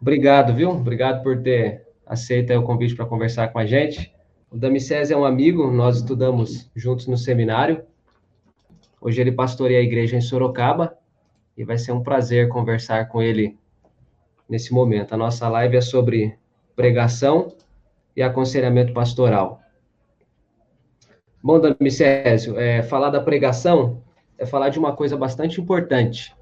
Obrigado, viu? Obrigado por ter aceito o convite para conversar com a gente. O Damicés é um amigo, nós estudamos juntos no seminário. Hoje ele pastoreia a igreja em Sorocaba e vai ser um prazer conversar com ele nesse momento. A nossa live é sobre pregação e aconselhamento pastoral. Bom, Damicésio, é, falar da pregação é falar de uma coisa bastante importante.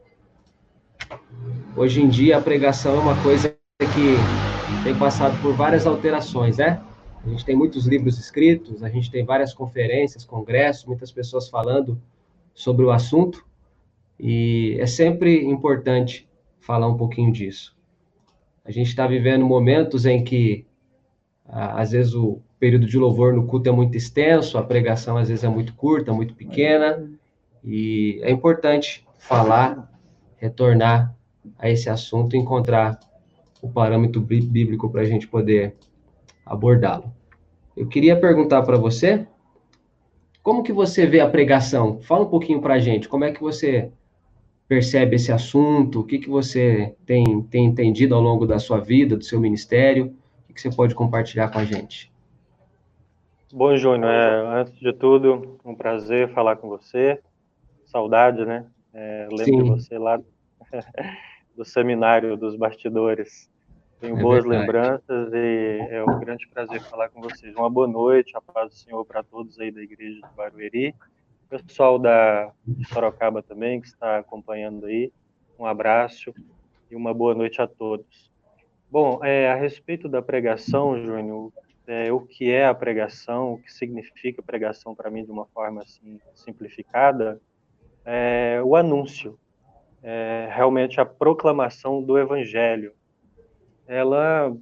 Hoje em dia, a pregação é uma coisa que tem passado por várias alterações, né? A gente tem muitos livros escritos, a gente tem várias conferências, congressos, muitas pessoas falando sobre o assunto, e é sempre importante falar um pouquinho disso. A gente está vivendo momentos em que, às vezes, o período de louvor no culto é muito extenso, a pregação, às vezes, é muito curta, muito pequena, e é importante falar, retornar a esse assunto e encontrar o parâmetro bíblico para a gente poder abordá-lo. Eu queria perguntar para você, como que você vê a pregação? Fala um pouquinho para a gente, como é que você percebe esse assunto? O que, que você tem, tem entendido ao longo da sua vida, do seu ministério? O que, que você pode compartilhar com a gente? Bom, Júnior, é, antes de tudo, um prazer falar com você. Saudade, né? É, lembro Sim. de você lá do seminário dos bastidores. Tenho é boas verdade. lembranças e é um grande prazer falar com vocês. Uma boa noite, a paz do Senhor para todos aí da igreja de Barueri. Pessoal da Sorocaba também que está acompanhando aí. Um abraço e uma boa noite a todos. Bom, é, a respeito da pregação, Júnior, é, o que é a pregação, o que significa pregação para mim de uma forma assim simplificada, é o anúncio, é, realmente a proclamação do evangelho. Ela,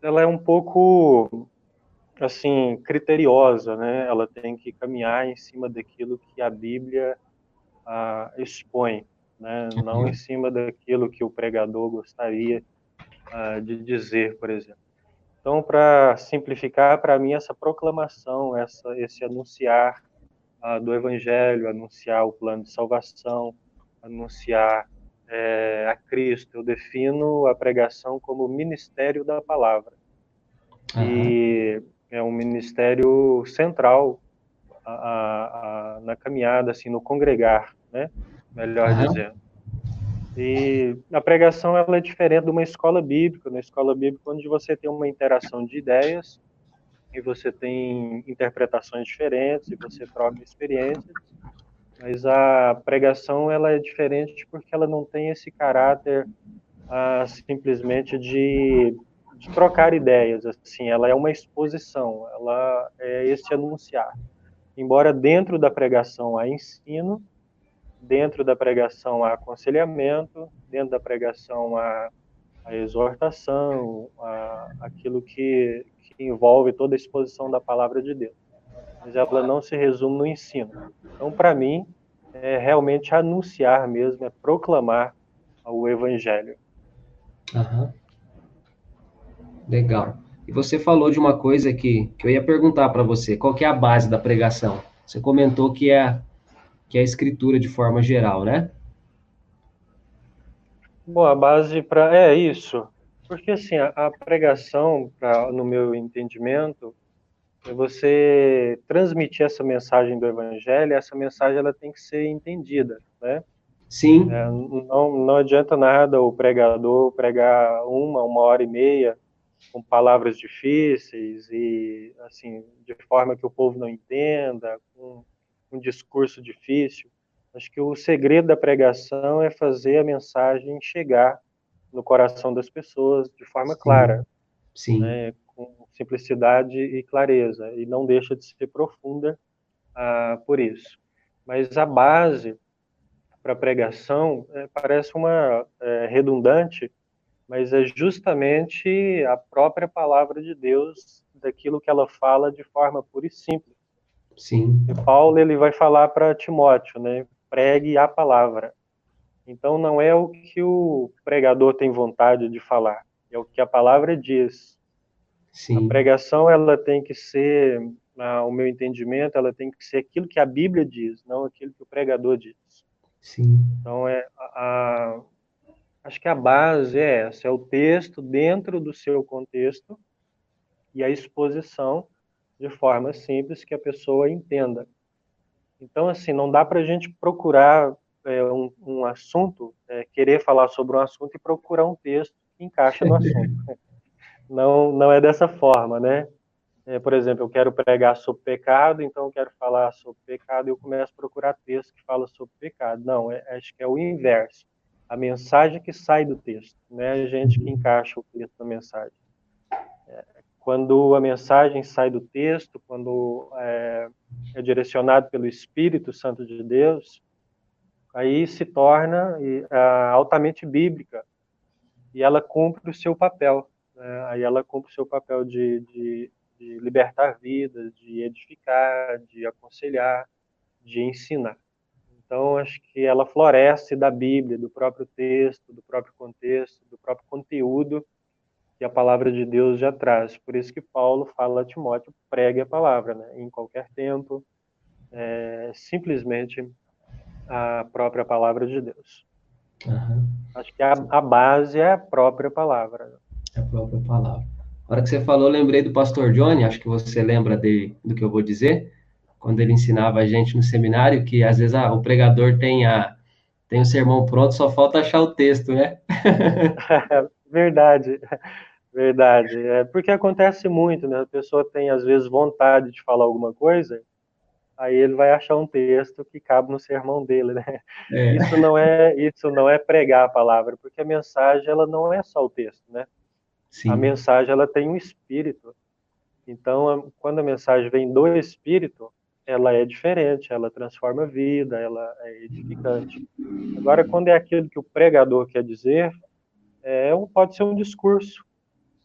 ela é um pouco assim criteriosa, né? Ela tem que caminhar em cima daquilo que a Bíblia ah, expõe, né? Não uhum. em cima daquilo que o pregador gostaria ah, de dizer, por exemplo. Então, para simplificar, para mim essa proclamação, essa, esse anunciar ah, do Evangelho, anunciar o plano de salvação, anunciar é, a Cristo. Eu defino a pregação como ministério da palavra. Uhum. E é um ministério central a, a, a, na caminhada, assim, no congregar, né? Melhor uhum. dizendo. E a pregação ela é diferente de uma escola bíblica. Na escola bíblica, onde você tem uma interação de ideias e você tem interpretações diferentes e você troca experiências. Mas a pregação ela é diferente porque ela não tem esse caráter ah, simplesmente de, de, trocar ideias. Assim, ela é uma exposição, ela é esse anunciar. Embora dentro da pregação há ensino, dentro da pregação há aconselhamento, dentro da pregação há a exortação, a, aquilo que, que envolve toda a exposição da palavra de Deus mas ela não se resume no ensino. Então, para mim, é realmente anunciar mesmo, é proclamar o evangelho. Legal. E você falou de uma coisa que, que eu ia perguntar para você, qual que é a base da pregação? Você comentou que é, que é a escritura de forma geral, né? Bom, a base para... É isso. Porque, assim, a, a pregação, pra, no meu entendimento, é você transmitir essa mensagem do evangelho, essa mensagem ela tem que ser entendida, né? Sim. É, não, não adianta nada o pregador pregar uma, uma hora e meia com palavras difíceis e, assim, de forma que o povo não entenda, com um discurso difícil. Acho que o segredo da pregação é fazer a mensagem chegar no coração das pessoas de forma Sim. clara. Sim. Né? simplicidade e clareza, e não deixa de ser profunda ah, por isso. Mas a base para a pregação é, parece uma é, redundante, mas é justamente a própria palavra de Deus, daquilo que ela fala de forma pura e simples. Sim. E Paulo ele vai falar para Timóteo, né? Pregue a palavra. Então não é o que o pregador tem vontade de falar, é o que a palavra diz. Sim. A pregação ela tem que ser ao meu entendimento, ela tem que ser aquilo que a Bíblia diz, não aquilo que o pregador diz. Sim. Então, é, a, a, acho que a base é essa, é o texto dentro do seu contexto e a exposição de forma simples que a pessoa entenda. Então, assim, não dá para a gente procurar é, um, um, assunto, é, querer falar sobre um assunto e procurar um texto que encaixa no assunto. Não, não é dessa forma, né? É, por exemplo, eu quero pregar sobre pecado, então eu quero falar sobre pecado e eu começo a procurar texto que fala sobre pecado. Não, é, acho que é o inverso. A mensagem que sai do texto, né? A gente que encaixa o texto na mensagem. É, quando a mensagem sai do texto, quando é, é direcionado pelo Espírito Santo de Deus, aí se torna altamente bíblica e ela cumpre o seu papel. Né? Aí ela cumpre o seu papel de, de, de libertar vidas, de edificar, de aconselhar, de ensinar. Então, acho que ela floresce da Bíblia, do próprio texto, do próprio contexto, do próprio conteúdo que a palavra de Deus já traz. Por isso que Paulo fala a Timóteo, pregue a palavra, né? em qualquer tempo, é, simplesmente a própria palavra de Deus. Uhum. Acho que a, a, base é a própria palavra. É a própria palavra. A hora que você falou, lembrei do pastor Johnny, acho que você lembra de, do que eu vou dizer, quando ele ensinava a gente no seminário, que às vezes ah, o pregador tem, a, tem o sermão pronto, só falta achar o texto, né? verdade, verdade. É porque acontece muito, né? A pessoa tem, às vezes, vontade de falar alguma coisa, aí ele vai achar um texto que cabe no sermão dele, né? É. Isso não é isso não é pregar a palavra, porque a mensagem ela não é só o texto, né? Sim. A mensagem ela tem um espírito. Então, quando a mensagem vem do espírito, ela é diferente, ela transforma a vida, ela é edificante. Agora, quando é aquilo que o pregador quer dizer, é, pode ser um discurso.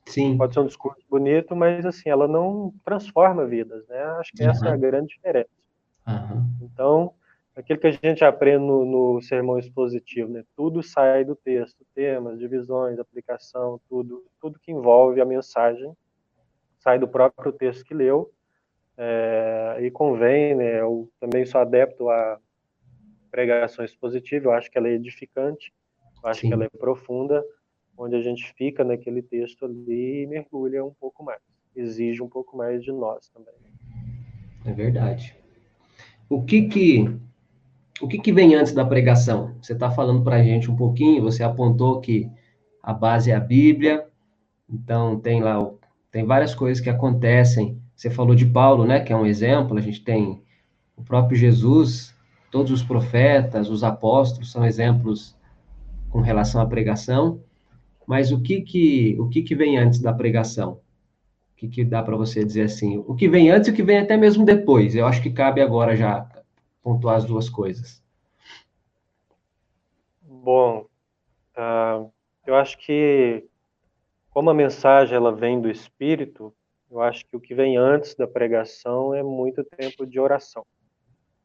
Sim. Pode ser um discurso bonito, mas assim, ela não transforma vidas, né? Acho que uhum. essa é a grande diferença. Uhum. Então, aquilo que a gente aprende no, no, sermão expositivo, né? Tudo sai do texto, temas, divisões, aplicação, tudo, tudo que envolve a mensagem sai do próprio texto que leu. É, e convém, né? Eu também sou adepto à pregação expositiva. Eu acho que ela é edificante, eu acho Sim. que ela é profunda, onde a gente fica naquele texto ali e mergulha um pouco mais, exige um pouco mais de nós também. É verdade. O que que o que, que vem antes da pregação? Você está falando para a gente um pouquinho, você apontou que a base é a Bíblia, então tem lá, tem várias coisas que acontecem. Você falou de Paulo, né, que é um exemplo, a gente tem o próprio Jesus, todos os profetas, os apóstolos são exemplos com relação à pregação. Mas o que que, o que, que vem antes da pregação? que, que dá para você dizer assim? O que vem antes e o que vem até mesmo depois? Eu acho que cabe agora já pontuar as duas coisas. Bom, uh, eu acho que como a mensagem ela vem do Espírito, eu acho que o que vem antes da pregação é muito tempo de oração.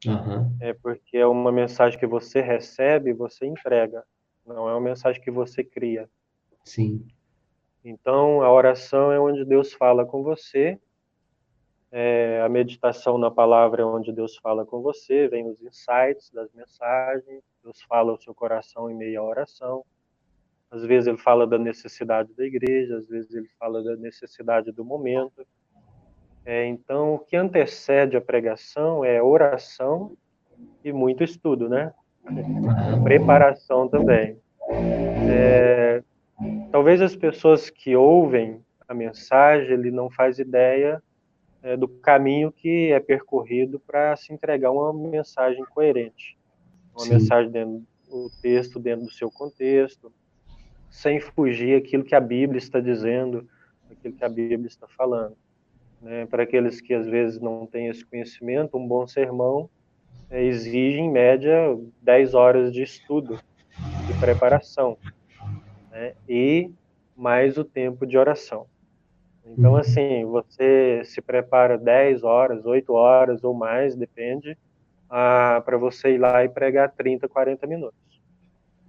Uhum. É porque é uma mensagem que você recebe e você entrega, não é uma mensagem que você cria. Sim. Então, a oração é onde Deus fala com você, é, a meditação na palavra é onde Deus fala com você, vem os insights das mensagens, Deus fala ao seu coração em meio à oração. Às vezes ele fala da necessidade da igreja, às vezes ele fala da necessidade do momento. É, então, o que antecede a pregação é oração e muito estudo, né? Preparação também. É, talvez as pessoas que ouvem a mensagem, ele não faz ideia é, do caminho que é percorrido para se entregar uma mensagem coerente, uma Sim. mensagem dentro do texto dentro do seu contexto, sem fugir aquilo que a Bíblia está dizendo, aquilo que a Bíblia está falando. Né? Para aqueles que às vezes não têm esse conhecimento, um bom sermão é, exige em média 10 horas de estudo, de preparação né? e mais o tempo de oração. Então, uhum. assim, você se prepara 10 horas, 8 horas ou mais, depende, ah, para você ir lá e pregar 30, 40 minutos.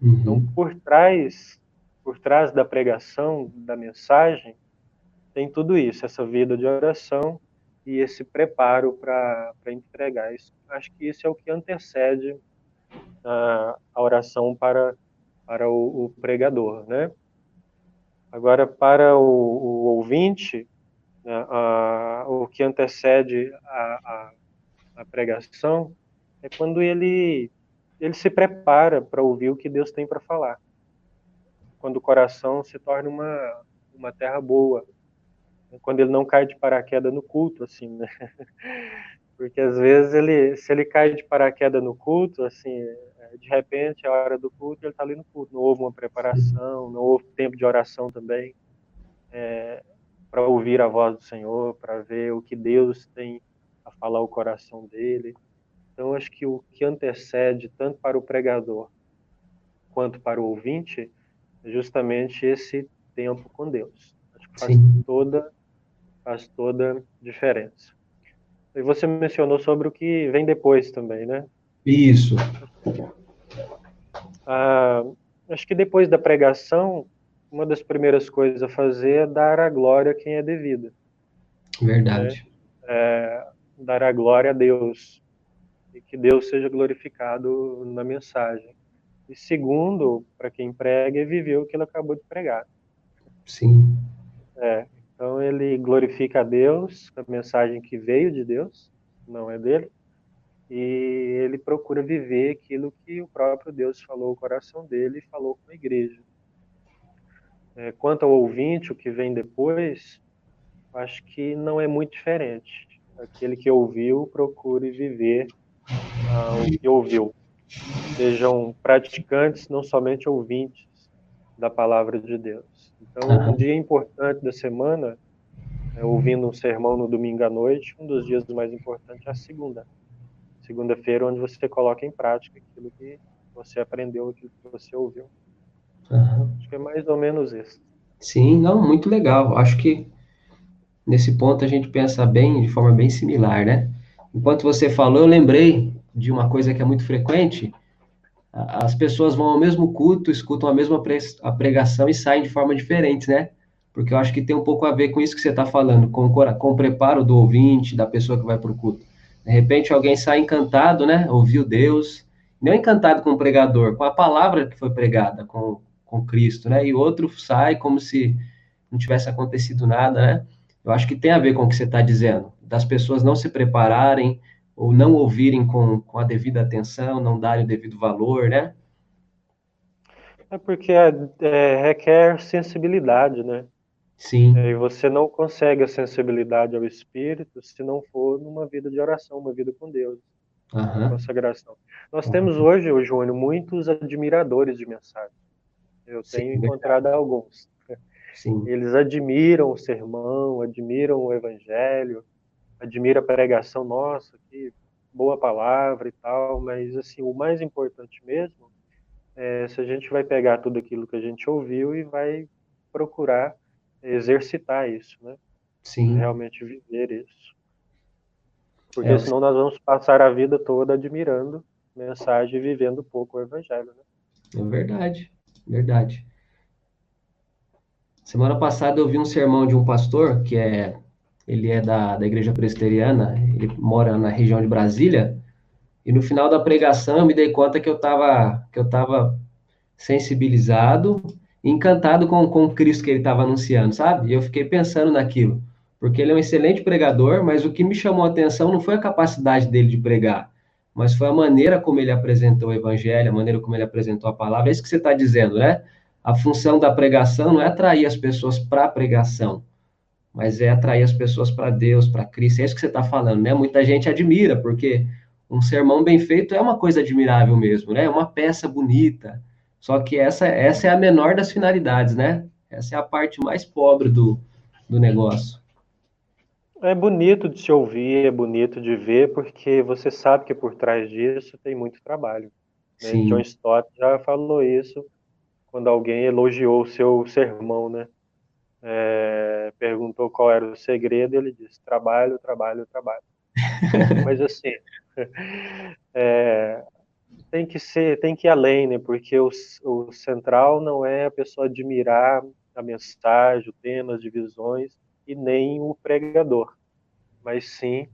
Uhum. Então, por trás, por trás da pregação, da mensagem, tem tudo isso, essa vida de oração e esse preparo para entregar. Isso, acho que isso é o que antecede a, a oração para, para o, o, pregador, né? Agora, para o, o ouvinte, né, a, o que antecede a, a pregação é quando ele, ele se prepara para ouvir o que Deus tem para falar. Quando o coração se torna uma, uma terra boa, quando ele não cai de paraquedas no culto, assim, né? Porque às vezes ele, se ele cai de paraquedas no culto, assim, de repente é a hora do culto, ele está ali no culto, não houve uma preparação, não houve tempo de oração também, é, para ouvir a voz do Senhor, para ver o que Deus tem a falar o coração dele. Então acho que o que antecede tanto para o pregador quanto para o ouvinte é justamente esse tempo com Deus. Acho que faz Sim. toda faz toda diferença. E você mencionou sobre o que vem depois também, né? Isso. Ah, acho que depois da pregação, uma das primeiras coisas a fazer é dar a glória a quem é devida. Verdade. Né? É, dar a glória a Deus e que Deus seja glorificado na mensagem. E segundo, para quem prega, é viver o que ele acabou de pregar. Sim. É, então ele glorifica a Deus, a mensagem que veio de Deus, não é dele, e ele procura viver aquilo que o próprio Deus falou o coração dele e falou com a igreja. É, quanto ao ouvinte, o que vem depois, acho que não é muito diferente. Aquele que ouviu, procure viver ah, o que ouviu. Sejam praticantes, não somente ouvintes da palavra de Deus. Então, um dia importante da semana, é, ouvindo um sermão no domingo à noite, um dos dias mais importantes é a segunda. Segunda-feira, onde você coloca em prática aquilo que você aprendeu, aquilo que você ouviu. Uhum. Acho que é mais ou menos isso. Sim, não, muito legal. Acho que nesse ponto a gente pensa bem, de forma bem similar, né? Enquanto você falou, eu lembrei de uma coisa que é muito frequente, as pessoas vão ao mesmo culto, escutam a mesma pregação e saem de forma diferente, né? Porque eu acho que tem um pouco a ver com isso que você está falando, com, com o preparo do ouvinte, da pessoa que vai para o culto. De repente alguém sai encantado, né? Ouviu Deus, não encantado com o pregador, com a palavra que foi pregada, com, com Cristo, né? E outro sai como se não tivesse acontecido nada, né? Eu acho que tem a ver com o que você está dizendo, das pessoas não se prepararem, ou não ouvirem com, com a devida atenção, não darem o devido valor, né? É porque é, é, requer sensibilidade, né? Sim. É, e você não consegue a sensibilidade ao Espírito se não for numa vida de oração, uma vida com Deus, uhum. consagração. Nós uhum. temos hoje, o Júnior, muitos admiradores de mensagem. Eu tenho Sim, encontrado verdade. alguns. Sim. Eles admiram o sermão, admiram o evangelho, admira a pregação nossa, que boa palavra e tal, mas assim, o mais importante mesmo é se a gente vai pegar tudo aquilo que a gente ouviu e vai procurar exercitar isso, né? Sim. Realmente viver isso. Porque é, senão nós vamos passar a vida toda admirando mensagem e vivendo pouco o evangelho, né? É verdade, verdade. Semana passada eu vi um sermão de um pastor que é ele é da, da igreja presbiteriana, ele mora na região de Brasília, e no final da pregação eu me dei conta que eu estava que eu tava sensibilizado, encantado com, com o Cristo que ele estava anunciando, sabe? E eu fiquei pensando naquilo, porque ele é um excelente pregador, mas o que me chamou a atenção não foi a capacidade dele de pregar, mas foi a maneira como ele apresentou o evangelho, a maneira como ele apresentou a palavra. É isso que você está dizendo, né? A função da pregação não é atrair as pessoas para a pregação, mas é atrair as pessoas para Deus, para Cristo. É isso que você está falando, né? Muita gente admira, porque um sermão bem feito é uma coisa admirável mesmo, né? É uma peça bonita. Só que essa, essa é a menor das finalidades, né? Essa é a parte mais pobre do, do negócio. É bonito de se ouvir, é bonito de ver, porque você sabe que por trás disso tem muito trabalho. Né? John Stott já falou isso quando alguém elogiou o seu sermão, né? é, perguntou qual era o segredo, ele disse: trabalho, trabalho, trabalho. Mas assim, é, tem que ser, tem que ir além, né? Porque o, o central não é a pessoa admirar a mensagem, o tema, as divisões, e nem o pregador, mas sim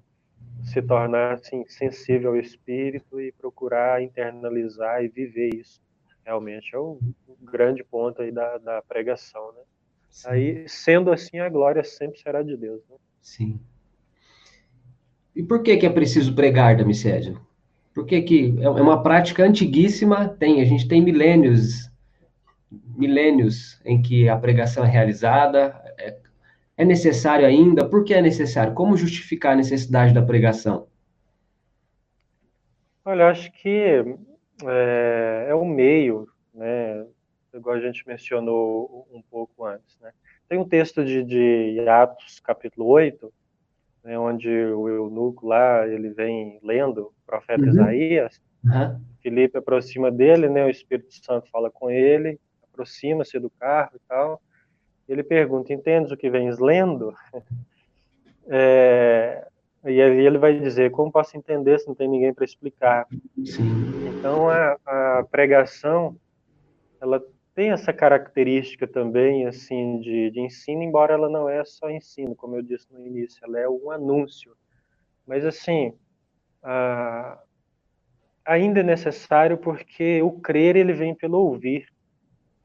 se tornar assim, sensível ao espírito e procurar internalizar e viver isso. Realmente é o, grande ponto aí da, da pregação, né? Sim. Aí, sendo assim, a glória sempre será de Deus. Né? Sim. E por que que é preciso pregar, Damicésio? Por que é, é uma prática antiguíssima, tem, a gente tem milênios, milênios em que a pregação é realizada, é, é necessário ainda? Por que é necessário? Como justificar a necessidade da pregação? Olha, acho que é, é o meio, né? Igual a gente mencionou um pouco antes, né? Tem um texto de, de Atos, capítulo 8, né, onde o eunuco lá, ele vem lendo o profeta uhum. Isaías, uhum. Filipe aproxima dele, né, o Espírito Santo fala com ele, aproxima-se do carro e tal, ele pergunta, entendes o que vens lendo? É, e aí ele vai dizer, como posso entender se não tem ninguém para explicar? Sim. Então a, a, pregação, ela tem essa característica também, assim, de, de ensino, embora ela não é só ensino, como eu disse no início, ela é um anúncio. Mas assim, a, ainda é necessário porque o crer ele vem pelo ouvir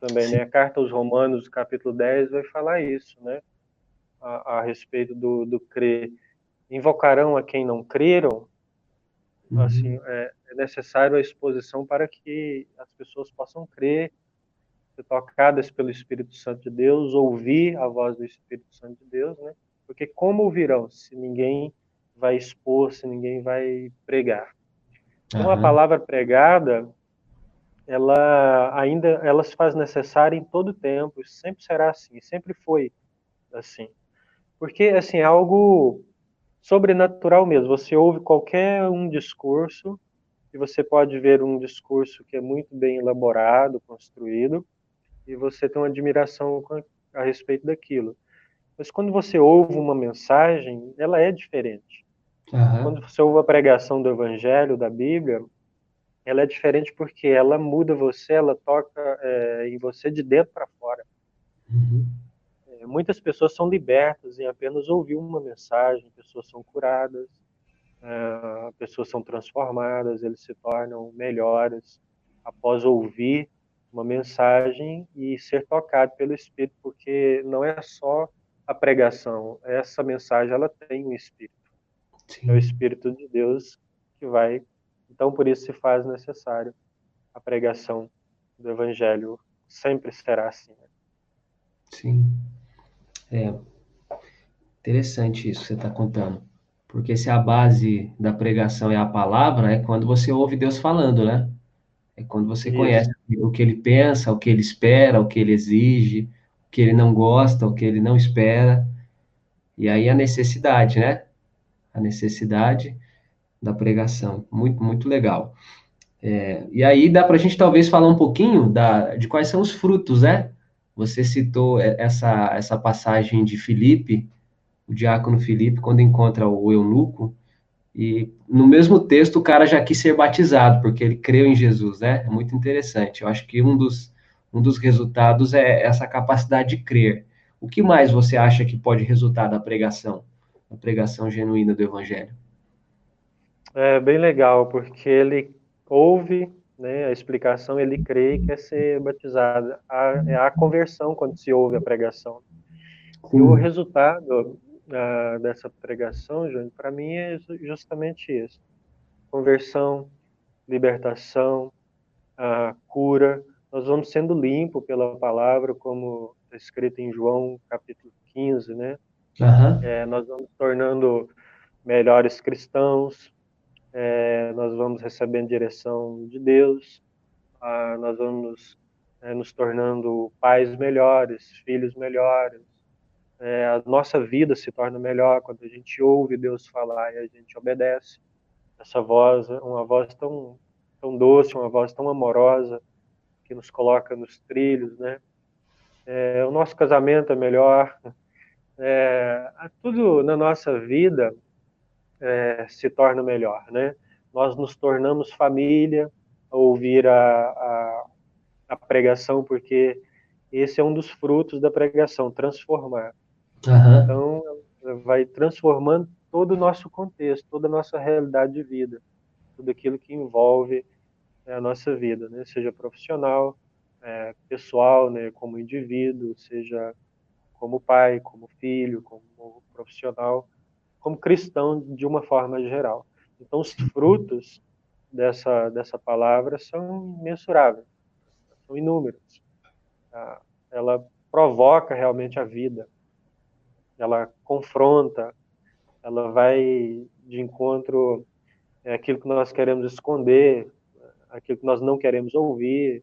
também, né? A carta aos Romanos, capítulo 10, vai falar isso, né? A, a respeito do, do crer. Invocarão a quem não creram, uhum. assim, é, é, necessário a exposição para que as pessoas possam crer, ser tocadas pelo Espírito Santo de Deus, ouvir a voz do Espírito Santo de Deus, né? Porque como ouvirão se ninguém vai expor, se ninguém vai pregar? Então, uhum. a palavra pregada, ela ainda ela se faz necessária em todo tempo, sempre será assim, sempre foi assim. Porque assim, é algo sobrenatural mesmo. Você ouve qualquer um discurso e você pode ver um discurso que é muito bem elaborado, construído, e você tem uma admiração a respeito daquilo. Mas quando você ouve uma mensagem, ela é diferente. Uhum. Quando você ouve a pregação do Evangelho, da Bíblia, ela é diferente porque ela muda você, ela toca é, em você de dentro para fora. Uhum. É, muitas pessoas são libertas em apenas ouvir uma mensagem, pessoas são curadas, é, pessoas são transformadas, eles se tornam melhores após ouvir uma mensagem e ser tocado pelo Espírito, porque não é só a pregação, essa mensagem ela tem um Espírito. Sim. É o Espírito de Deus que vai então, por isso se faz necessário a pregação do Evangelho. Sempre será assim. Né? Sim. É interessante isso que você está contando. Porque se a base da pregação é a palavra, é quando você ouve Deus falando, né? É quando você isso. conhece o que ele pensa, o que ele espera, o que ele exige, o que ele não gosta, o que ele não espera. E aí a necessidade, né? A necessidade da pregação. Muito, muito legal. É, e aí dá para a gente talvez falar um pouquinho da, de quais são os frutos, né? Você citou essa, essa passagem de Filipe, o diácono Filipe, quando encontra o eunuco, e no mesmo texto o cara já quis ser batizado, porque ele creu em Jesus, né? É muito interessante. Eu acho que um dos, um dos resultados é essa capacidade de crer. O que mais você acha que pode resultar da pregação, da pregação genuína do Evangelho? É bem legal, porque ele ouve né, a explicação, ele crê e quer ser batizado. Há, é a conversão quando se ouve a pregação. E o resultado uh, dessa pregação, Júnior, para mim é justamente isso: conversão, libertação, uh, cura. Nós vamos sendo limpos pela palavra, como está escrito em João capítulo 15, né? Uhum. É, nós vamos tornando melhores cristãos, é, nós vamos recebendo direção de Deus, ah, nós vamos é, nos tornando pais melhores, filhos melhores, é, a nossa vida se torna melhor quando a gente ouve Deus falar e a gente obedece. Essa voz, uma voz tão, tão doce, uma voz tão amorosa, que nos coloca nos trilhos, né? É, o nosso casamento é melhor, é, tudo na nossa vida é, se torna melhor, né? Nós nos tornamos família ouvir a, a, a, pregação, porque esse é um dos frutos da pregação, transformar. Uhum. Então, vai transformando todo o nosso contexto, toda a nossa realidade de vida, tudo aquilo que envolve é, a nossa vida, né? seja profissional, é, pessoal, né? como indivíduo, seja como pai, como filho, como profissional, como cristão de uma forma geral. Então, os frutos dessa, dessa palavra são imensuráveis, são inúmeros. Ah, ela provoca realmente a vida, ela confronta, ela vai de encontro é, aquilo que nós queremos esconder, aquilo que nós não queremos ouvir.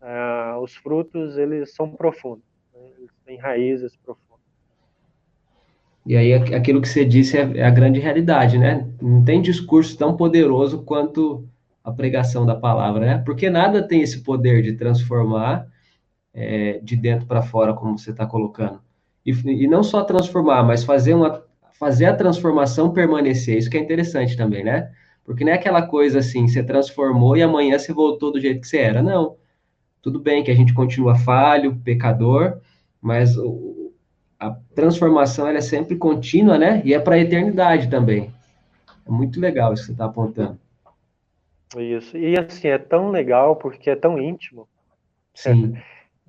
Ah, os frutos, eles são profundos, né? eles têm raízes profundas. E aí, aquilo que você disse é, é a grande realidade, né? Não tem discurso tão poderoso quanto a pregação da palavra, né? Porque nada tem esse poder de transformar é, de dentro para fora, como você está colocando. E, e, não só transformar, mas fazer, uma, fazer a transformação permanecer. Isso que é interessante também, né? Porque não é aquela coisa assim, você transformou e amanhã você voltou do jeito que você era. Não. Tudo bem que a gente continua falho, pecador, mas a transformação ela é sempre contínua, né? E é para a eternidade também. É muito legal isso que você está apontando. Isso. E assim, é tão legal porque é tão íntimo. Sim.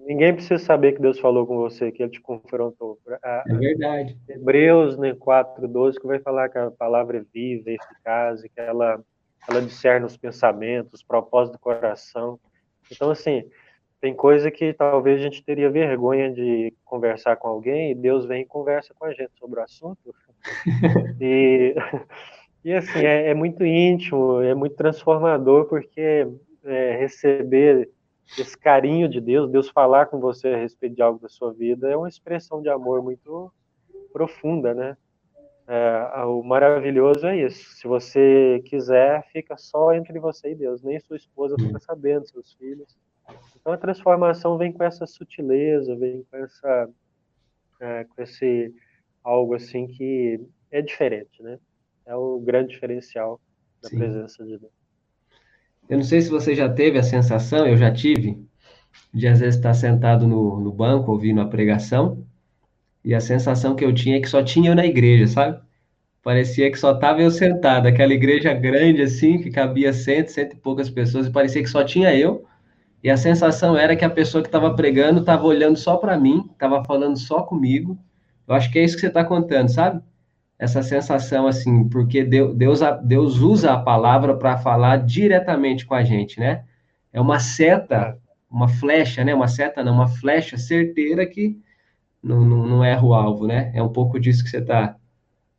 Ninguém precisa saber que Deus falou com você, que Ele te confrontou. É verdade. Hebreus né, 4,12, que vai falar que a palavra é viva, é eficaz, que ela, ela discerne os pensamentos, os propósitos do coração. Então, assim, tem coisa que talvez a gente teria vergonha de conversar com alguém, e Deus vem e conversa com a gente sobre o assunto. e, e assim, é, é muito íntimo, é muito transformador, porque é, receber esse carinho de Deus, Deus falar com você a respeito de algo da sua vida, é uma expressão de amor muito profunda, né? É, o maravilhoso é isso. Se você quiser, fica só entre você e Deus. Nem sua esposa fica sabendo, seus filhos. Então a transformação vem com essa sutileza, vem com essa, é, com esse algo assim que é diferente, né? É o grande diferencial da Sim. presença de Deus. Eu não sei se você já teve a sensação, eu já tive, de às vezes estar sentado no, no banco ouvindo a pregação, e a sensação que eu tinha é que só tinha eu na igreja, sabe? Parecia que só estava eu sentado, aquela igreja grande assim, que cabia cento, cento e poucas pessoas, e parecia que só tinha eu, e a sensação era que a pessoa que estava pregando estava olhando só para mim, estava falando só comigo. Eu acho que é isso que você está contando, sabe? Essa sensação assim, porque Deus, Deus usa a palavra para falar diretamente com a gente, né? É uma seta, uma flecha, né? Uma seta não, uma flecha certeira que não, não, não erra o alvo, né? É um pouco disso que você está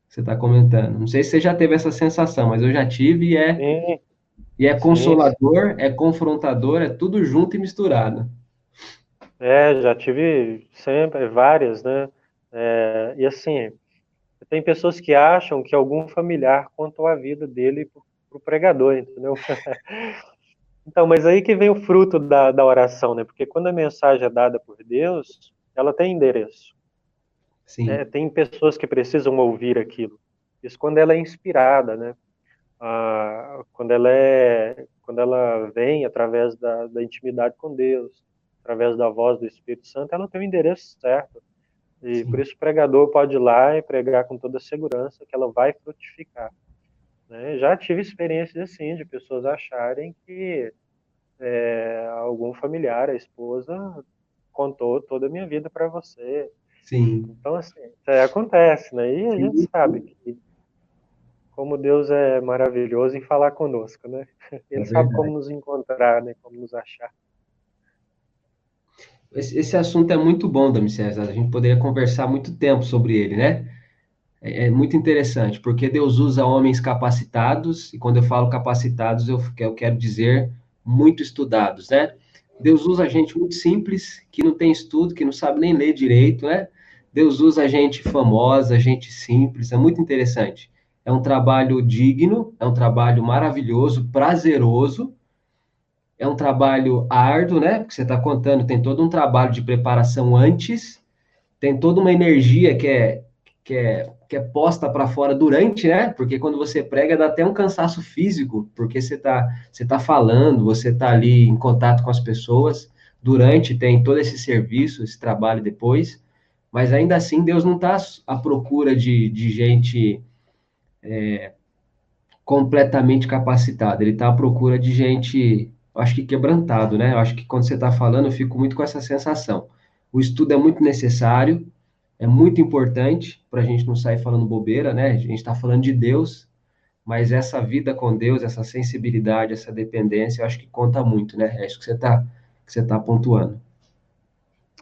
você tá comentando. Não sei se você já teve essa sensação, mas eu já tive e é, Sim. e é consolador, Sim. é confrontador, é tudo junto e misturado. É, já tive sempre, várias, né? É, e assim, tem pessoas que acham que algum familiar contou a vida dele para o pregador, entendeu? então, mas aí que vem o fruto da, da oração, né? Porque quando a mensagem é dada por Deus, ela tem endereço. Sim. Né? Tem pessoas que precisam ouvir aquilo. Isso quando ela é inspirada, né? Ah, quando ela é, quando ela vem através da, da intimidade com Deus, através da voz do Espírito Santo, ela tem o endereço certo. E Sim. por isso o pregador pode ir lá e pregar com toda segurança que ela vai frutificar. Né? Já tive experiências assim, de pessoas acharem que é, algum familiar, a esposa, contou toda a minha vida para você. Sim. Então, assim, isso aí acontece, né? E a Sim. gente sabe que como Deus é maravilhoso em falar conosco, né? Ele é sabe como nos encontrar, né? Como nos achar. Esse, esse assunto é muito bom, Dami César. A gente poderia conversar muito tempo sobre ele, né? É, é, muito interessante, porque Deus usa homens capacitados, e quando eu falo capacitados, eu, eu quero dizer muito estudados, né? Deus usa gente muito simples, que não tem estudo, que não sabe nem ler direito, né? Deus usa gente famosa, gente simples, é muito interessante. É um trabalho digno, é um trabalho maravilhoso, prazeroso, é um trabalho árduo, né? Porque você está contando, tem todo um trabalho de preparação antes, tem toda uma energia que é, que é, que é posta para fora durante, né? Porque quando você prega dá até um cansaço físico, porque você está você tá falando, você está ali em contato com as pessoas. Durante tem todo esse serviço, esse trabalho depois, mas ainda assim Deus não está à procura de, de gente é, completamente capacitado, ele está à procura de gente, acho que quebrantado, né? Eu acho que quando você está falando, eu fico muito com essa sensação. O estudo é muito necessário, é muito importante para a gente não sair falando bobeira, né? A gente está falando de Deus, mas essa vida com Deus, essa sensibilidade, essa dependência, eu acho que conta muito, né? É isso que você está que você tá pontuando.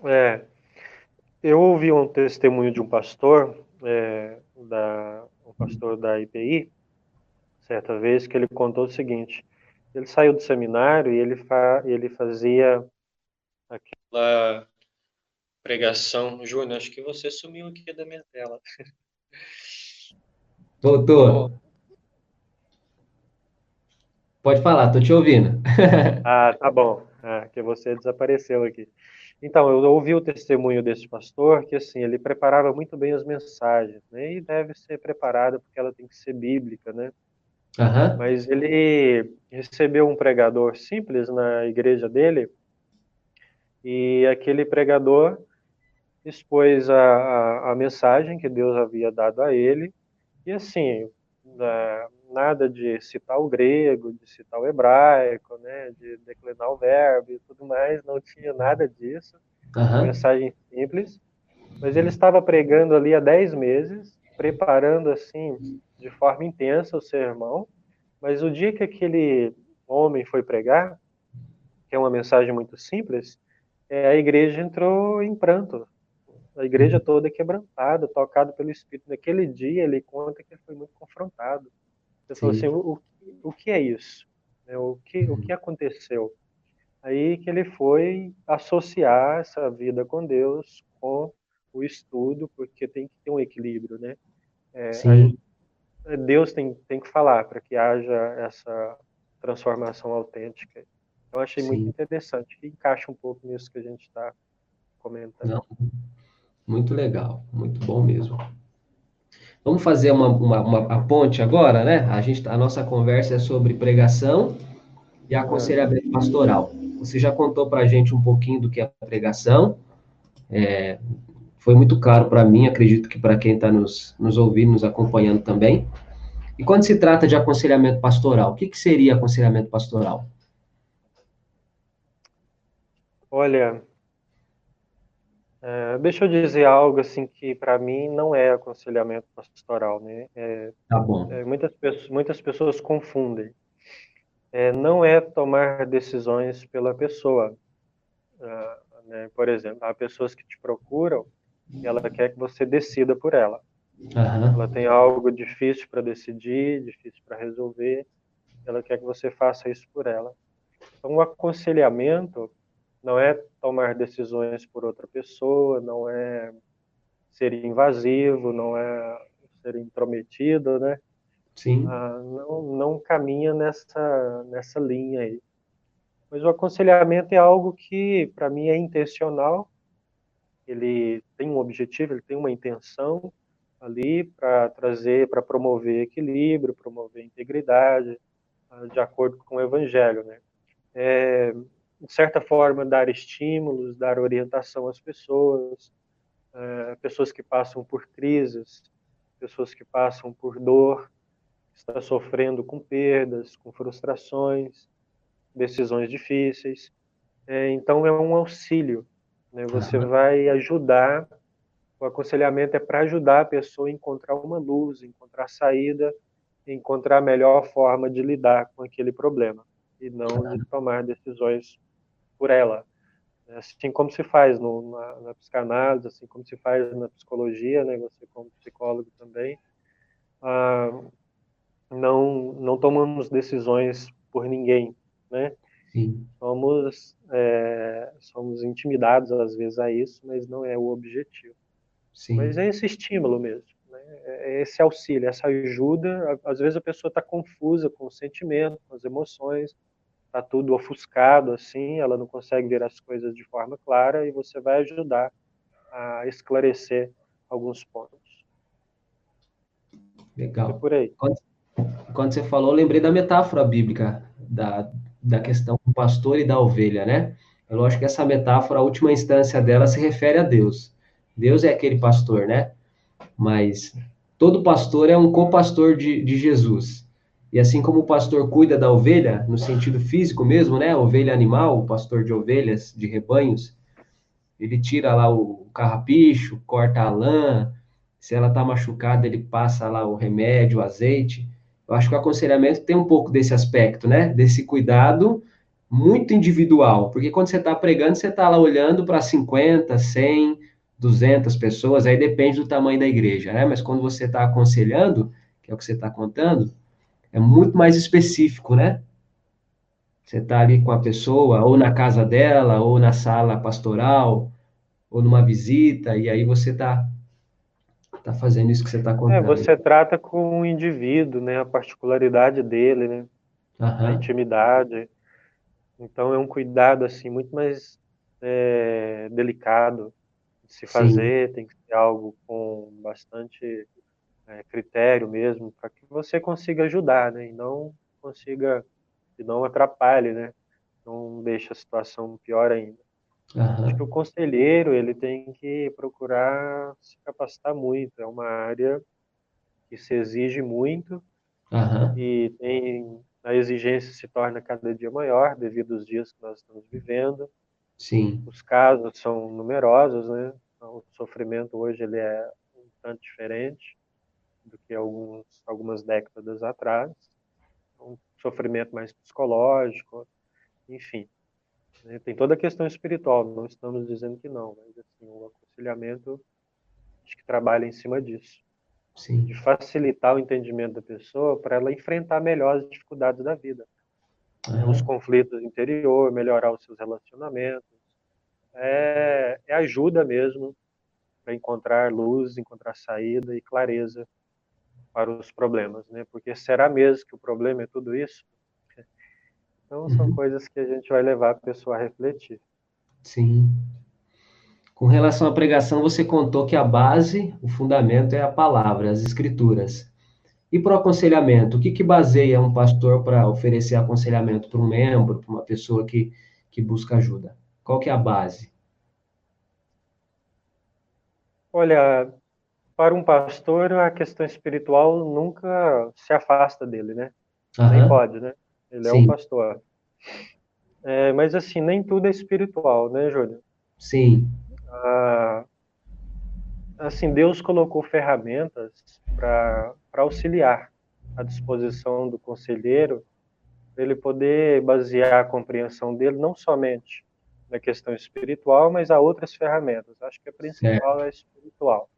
É, eu ouvi um testemunho de um pastor, é, da, um pastor da IPI, certa vez, que ele contou o seguinte: ele saiu do seminário e ele, fa, ele fazia aquela pregação. Júnior, acho que você sumiu aqui da minha tela. Doutor. Pode falar, tô te ouvindo. ah, tá bom. Ah, que você desapareceu aqui. Então, eu ouvi o testemunho desse pastor que, assim, ele preparava muito bem as mensagens, né? E deve ser preparada porque ela tem que ser bíblica, né? Uhum. Mas ele recebeu um pregador simples na igreja dele e aquele pregador expôs a, a, a mensagem que Deus havia dado a ele e, assim, nada de citar o grego, de citar o hebraico, né, de declinar o verbo e tudo mais, não tinha nada disso. Uhum. Mensagem simples. Mas ele estava pregando ali há 10 meses, preparando assim de forma intensa o sermão. Mas o dia que aquele homem foi pregar, que é uma mensagem muito simples, é, a igreja entrou em pranto. A igreja toda quebrantada, tocada pelo Espírito. Naquele dia ele conta que ele foi muito confrontado Sim. falou assim, o, o que é isso? É, o, que, o que aconteceu? Aí que ele foi associar essa vida com Deus com o estudo, porque tem que ter um equilíbrio, né? É, Deus tem, tem que falar para que haja essa transformação autêntica. Eu achei Sim. muito interessante, que encaixa um pouco nisso que a gente está comentando. Não, muito legal, muito bom mesmo. Vamos fazer uma, uma, uma ponte agora, né? A, gente, a nossa conversa é sobre pregação e aconselhamento pastoral. Você já contou para a gente um pouquinho do que é pregação. É, foi muito claro para mim, acredito que para quem está nos, nos ouvindo, nos acompanhando também. E quando se trata de aconselhamento pastoral, o que, que seria aconselhamento pastoral? Olha, é, deixa eu dizer algo assim que para mim não é aconselhamento pastoral, né? É, tá bom. É, muitas, pessoas, muitas pessoas confundem. É, não é tomar decisões pela pessoa. Uh, né? Por exemplo, há pessoas que te procuram e ela quer que você decida por ela. Uhum. Ela tem algo difícil para decidir, difícil para resolver. Ela quer que você faça isso por ela. Então, o aconselhamento não é tomar decisões por outra pessoa, não é ser invasivo, não é ser intrometido, né? Sim. Ah, não, não caminha nessa, nessa linha aí. Mas o aconselhamento é algo que, para mim, é intencional. Ele tem um objetivo, ele tem uma intenção ali para trazer, para promover equilíbrio, promover integridade, ah, de acordo com o Evangelho, né? É, de certa forma, dar estímulos, dar orientação às pessoas, é, pessoas que passam por crises, pessoas que passam por dor, está sofrendo com perdas, com frustrações, decisões difíceis. É, então, é um auxílio. Né? Você uhum. vai ajudar, o aconselhamento é para ajudar a pessoa a encontrar uma luz, encontrar saída, encontrar a melhor forma de lidar com aquele problema e não de tomar decisões por ela. Assim como se faz no, na, na, psicanálise, assim como se faz na psicologia, né? Você como psicólogo também. Ah, não, não tomamos decisões por ninguém, né? Sim. Somos, é, somos intimidados às vezes a isso, mas não é o objetivo. Sim. Mas é esse estímulo mesmo, né? é esse auxílio, essa ajuda. Às vezes a pessoa está confusa com o sentimento, com as emoções, tá tudo ofuscado assim, ela não consegue ver as coisas de forma clara e você vai ajudar a esclarecer alguns pontos. Legal. É por aí. Quando, quando, você falou, eu lembrei da metáfora bíblica da, da questão do pastor e da ovelha, né? É lógico que essa metáfora, a última instância dela se refere a Deus. Deus é aquele pastor, né? Mas todo pastor é um co-pastor de, de Jesus. E assim como o pastor cuida da ovelha, no sentido físico mesmo, né? Ovelha animal, o pastor de ovelhas, de rebanhos, ele tira lá o carrapicho, corta a lã, se ela está machucada, ele passa lá o remédio, o azeite. Eu acho que o aconselhamento tem um pouco desse aspecto, né? Desse cuidado muito individual, porque quando você está pregando, você está lá olhando para 50, 100, 200 pessoas, aí depende do tamanho da igreja, né? Mas quando você está aconselhando, que é o que você está contando, é muito mais específico, né? Você está ali com a pessoa, ou na casa dela, ou na sala pastoral, ou numa visita, e aí você está tá fazendo isso que você está contando. É, você trata com o indivíduo, né? A particularidade dele, né? Uhum. A intimidade. Então é um cuidado assim muito mais é, delicado de se fazer, Sim. tem que ser algo com bastante é, critério mesmo, para que você consiga ajudar, né? E não consiga, e não atrapalhe, né? Não deixe a situação pior ainda. Uhum. Acho que o conselheiro ele tem que procurar se capacitar muito. É uma área que se exige muito uhum. e tem a exigência se torna cada dia maior devido aos dias que nós estamos vivendo. Sim. Os casos são numerosos, né? O sofrimento hoje ele é um tanto diferente do que alguns, algumas décadas atrás. Um sofrimento mais psicológico, enfim. Né? Tem toda a questão espiritual, não estamos dizendo que não, mas assim, o aconselhamento acho que trabalha em cima disso. Sim. de facilitar o entendimento da pessoa para ela enfrentar melhor as dificuldades da vida. Os conflitos interior, melhorar os seus relacionamentos. É, é ajuda mesmo para encontrar luz, encontrar saída e clareza para os problemas, né? Porque será mesmo que o problema é tudo isso? Então são uhum. coisas que a gente vai levar a pessoa a refletir. Sim. Com relação à pregação, você contou que a base, o fundamento é a palavra, as escrituras. E para o aconselhamento, o que, que baseia um pastor para oferecer aconselhamento para um membro, para uma pessoa que, que busca ajuda? Qual que é a base? Olha, para um pastor, a questão espiritual nunca se afasta dele, né? Uhum. Nem pode, né? Ele Sim. é um pastor. É, mas assim, nem tudo é espiritual, né, Júlio? Sim. Ah, assim, Deus colocou ferramentas para auxiliar à disposição do conselheiro, para ele poder basear a compreensão dele não somente na questão espiritual, mas há outras ferramentas. Acho que a principal é, é espiritual.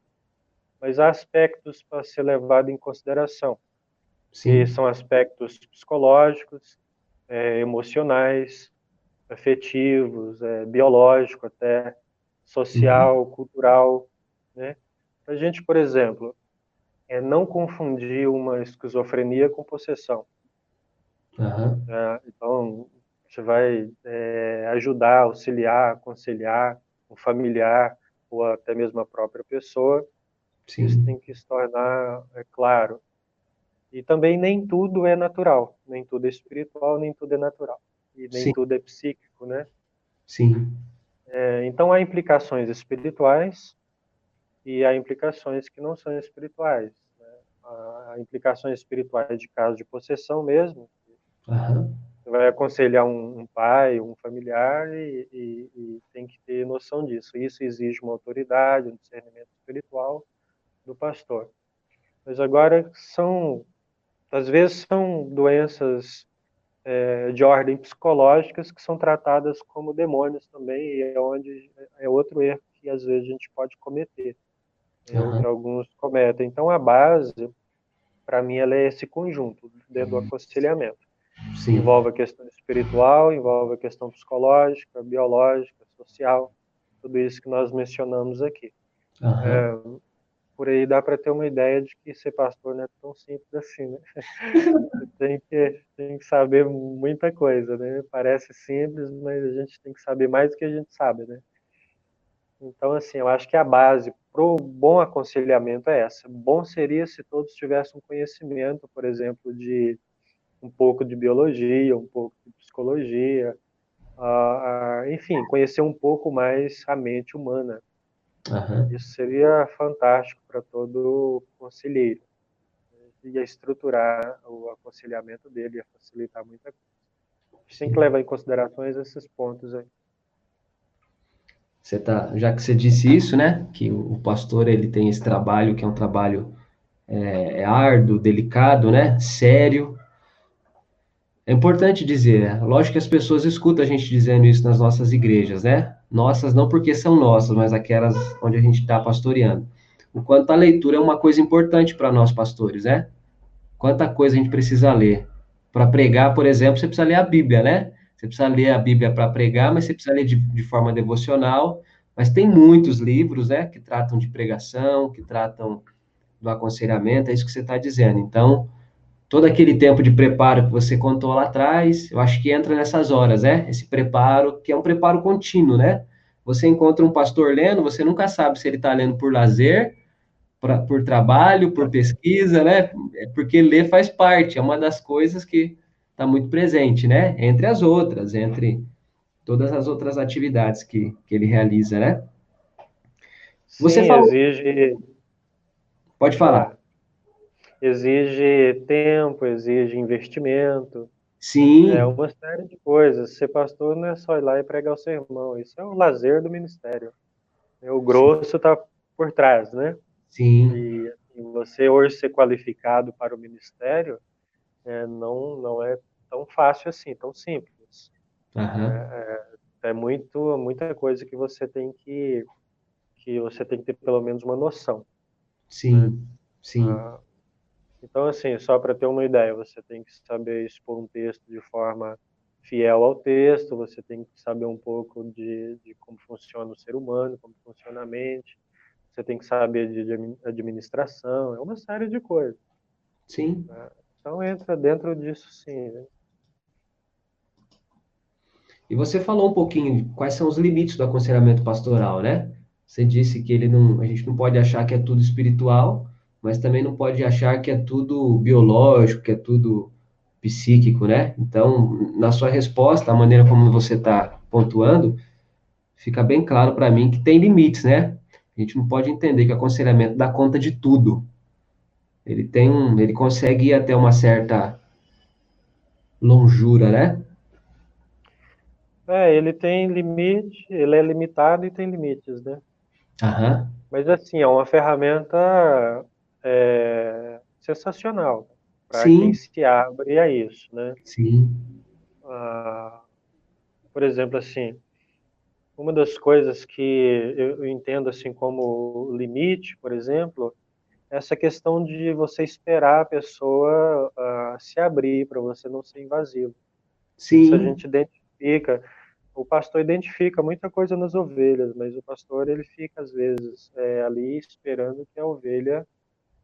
Mas há aspectos para ser levado em consideração, Sim. que são aspectos psicológicos, é, emocionais, afetivos, é, biológicos até, social, uhum. cultural, né? A gente, por exemplo, é não confundir uma esquizofrenia com possessão. Uhum. É, então, você vai é, ajudar, auxiliar, aconselhar um familiar ou até mesmo a própria pessoa. Sim. Isso tem que se tornar é, claro. E também nem tudo é natural, nem tudo é espiritual, nem tudo é natural. E nem Sim. tudo é psíquico, né? Sim. É, então, há implicações espirituais e há implicações que não são espirituais. Né? Há implicações espirituais de caso de possessão mesmo. Uhum. Você vai aconselhar um, um pai, um familiar e, e, e, tem que ter noção disso. Isso exige uma autoridade, um discernimento espiritual do pastor. Mas agora são, às vezes são doenças é, de ordem psicológicas que são tratadas como demônios também, e é onde é outro erro que às vezes a gente pode cometer, uhum. que alguns cometem. Então a base, para mim, ela é esse conjunto dentro do uhum. aconselhamento. Sim. Envolve a questão espiritual, envolve a questão psicológica, biológica, social, tudo isso que nós mencionamos aqui. Uhum. É, por aí dá para ter uma ideia de que ser pastor não é tão simples assim, né? tem, que, tem que saber muita coisa, né? Parece simples, mas a gente tem que saber mais do que a gente sabe, né? Então, assim, eu acho que a base para o bom aconselhamento é essa. Bom seria se todos tivessem um conhecimento, por exemplo, de um pouco de biologia, um pouco de psicologia, uh, uh, enfim, conhecer um pouco mais a mente humana Uhum. Isso seria fantástico para todo conselheiro. Ia estruturar o aconselhamento dele, ia facilitar muita coisa. Tem que levar em consideração esses pontos aí. Você tá, já que você disse isso, né, que o pastor ele tem esse trabalho que é um trabalho é, é árduo, delicado, né, sério. É importante dizer, lógico que as pessoas escutam a gente dizendo isso nas nossas igrejas, né? Nossas não porque são nossas, mas aquelas onde a gente está pastoreando. O quanto a leitura é uma coisa importante para nós pastores, né? Quanta coisa a gente precisa ler. Para pregar, por exemplo, você precisa ler a Bíblia, né? Você precisa ler a Bíblia para pregar, mas você precisa ler de, de, forma devocional. Mas tem muitos livros, né, que tratam de pregação, que tratam do aconselhamento, é isso que você está dizendo. Então, todo aquele tempo de preparo que você contou lá atrás, eu acho que entra nessas horas, né? Esse preparo, que é um preparo contínuo, né? Você encontra um pastor lendo, você nunca sabe se ele está lendo por lazer, pra, por trabalho, por pesquisa, né? É porque ler faz parte, é uma das coisas que está muito presente, né? Entre as outras, entre todas as outras atividades que, que ele realiza, né? Você Sim, falou... exige. Pode falar. Exige tempo, exige investimento. Sim. É uma série de coisas. Ser pastor não é só ir lá e pregar o sermão. Isso é o lazer do ministério. O grosso está por trás, né? Sim. E assim, você hoje ser qualificado para o ministério é, não, não é tão fácil assim, tão simples. Uhum. É, é, muito, muita coisa que você tem que que você tem que ter pelo menos uma noção. Sim, né? sim. Ah, então, assim, só para ter uma ideia, você tem que saber expor um texto de forma fiel ao texto, você tem que saber um pouco de, de como funciona o ser humano, como funciona a mente, você tem que saber de, de administração, é uma série de coisas. Sim. Né? Então entra dentro disso sim. Né? E você falou um pouquinho quais são os limites do aconselhamento pastoral, né? Você disse que ele não, a gente não pode achar que é tudo espiritual, mas também não pode achar que é tudo biológico, que é tudo psíquico, né? Então, na sua resposta, a maneira como você está pontuando, fica bem claro para mim que tem limites, né? A gente não pode entender que o aconselhamento dá conta de tudo. Ele tem um, ele consegue ir até uma certa longura, né? É, ele tem limite, ele é limitado e tem limites, né? Aham. Mas assim, é uma ferramenta é, sensacional para quem se abre a isso, né? Sim. Ah, por exemplo, assim, uma das coisas que eu entendo assim como limite, por exemplo, é essa questão de você esperar a pessoa uh, se abrir para você não ser invasivo. Sim. Isso a gente identifica, o pastor identifica muita coisa nas ovelhas, mas o pastor ele fica às vezes é, ali esperando que a ovelha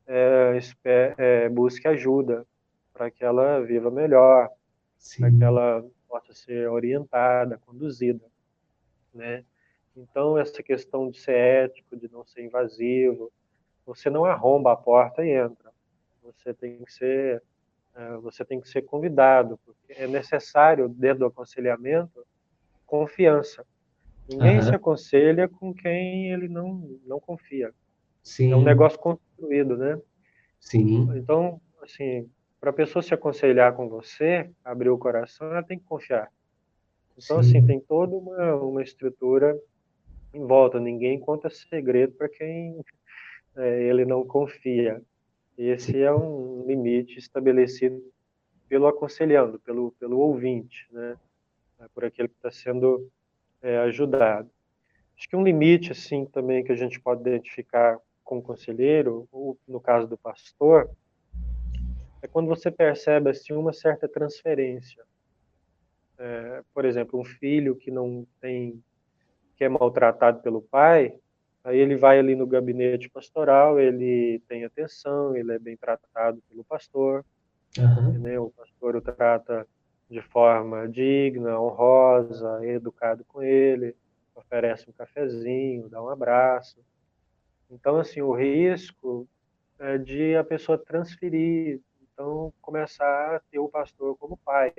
é, é, busque ajuda para que ela viva melhor, para que ela possa ser orientada, conduzida né? Então, essa questão de ser ético, de não ser invasivo, você não arromba a porta e entra. Você tem que ser, é, você tem que ser convidado, porque é necessário, dentro do aconselhamento, confiança. Ninguém uhum. se aconselha com quem ele não, não confia. Sim. É um negócio construído, né? Sim. Então, assim, para a pessoa se aconselhar com você, abrir o coração, ela tem que confiar. Então, assim, Sim. assim, tem toda uma, uma estrutura em volta. Ninguém conta segredo para quem é, ele não confia. Esse é um limite estabelecido pelo aconselhando, pelo, pelo ouvinte, né? É por aquele que está sendo é, ajudado. Acho que um limite, assim, também que a gente pode identificar com o conselheiro, ou no caso do pastor, é quando você percebe, assim, uma certa transferência é, por exemplo, um filho que não tem, que é maltratado pelo pai, aí ele vai ali no gabinete pastoral, ele tem atenção, ele é bem tratado pelo pastor, uhum. né? o pastor o trata de forma digna, honrosa, educado com ele, oferece um cafezinho, dá um abraço. Então, assim, o risco é de a pessoa transferir, então começar a ter o pastor como pai,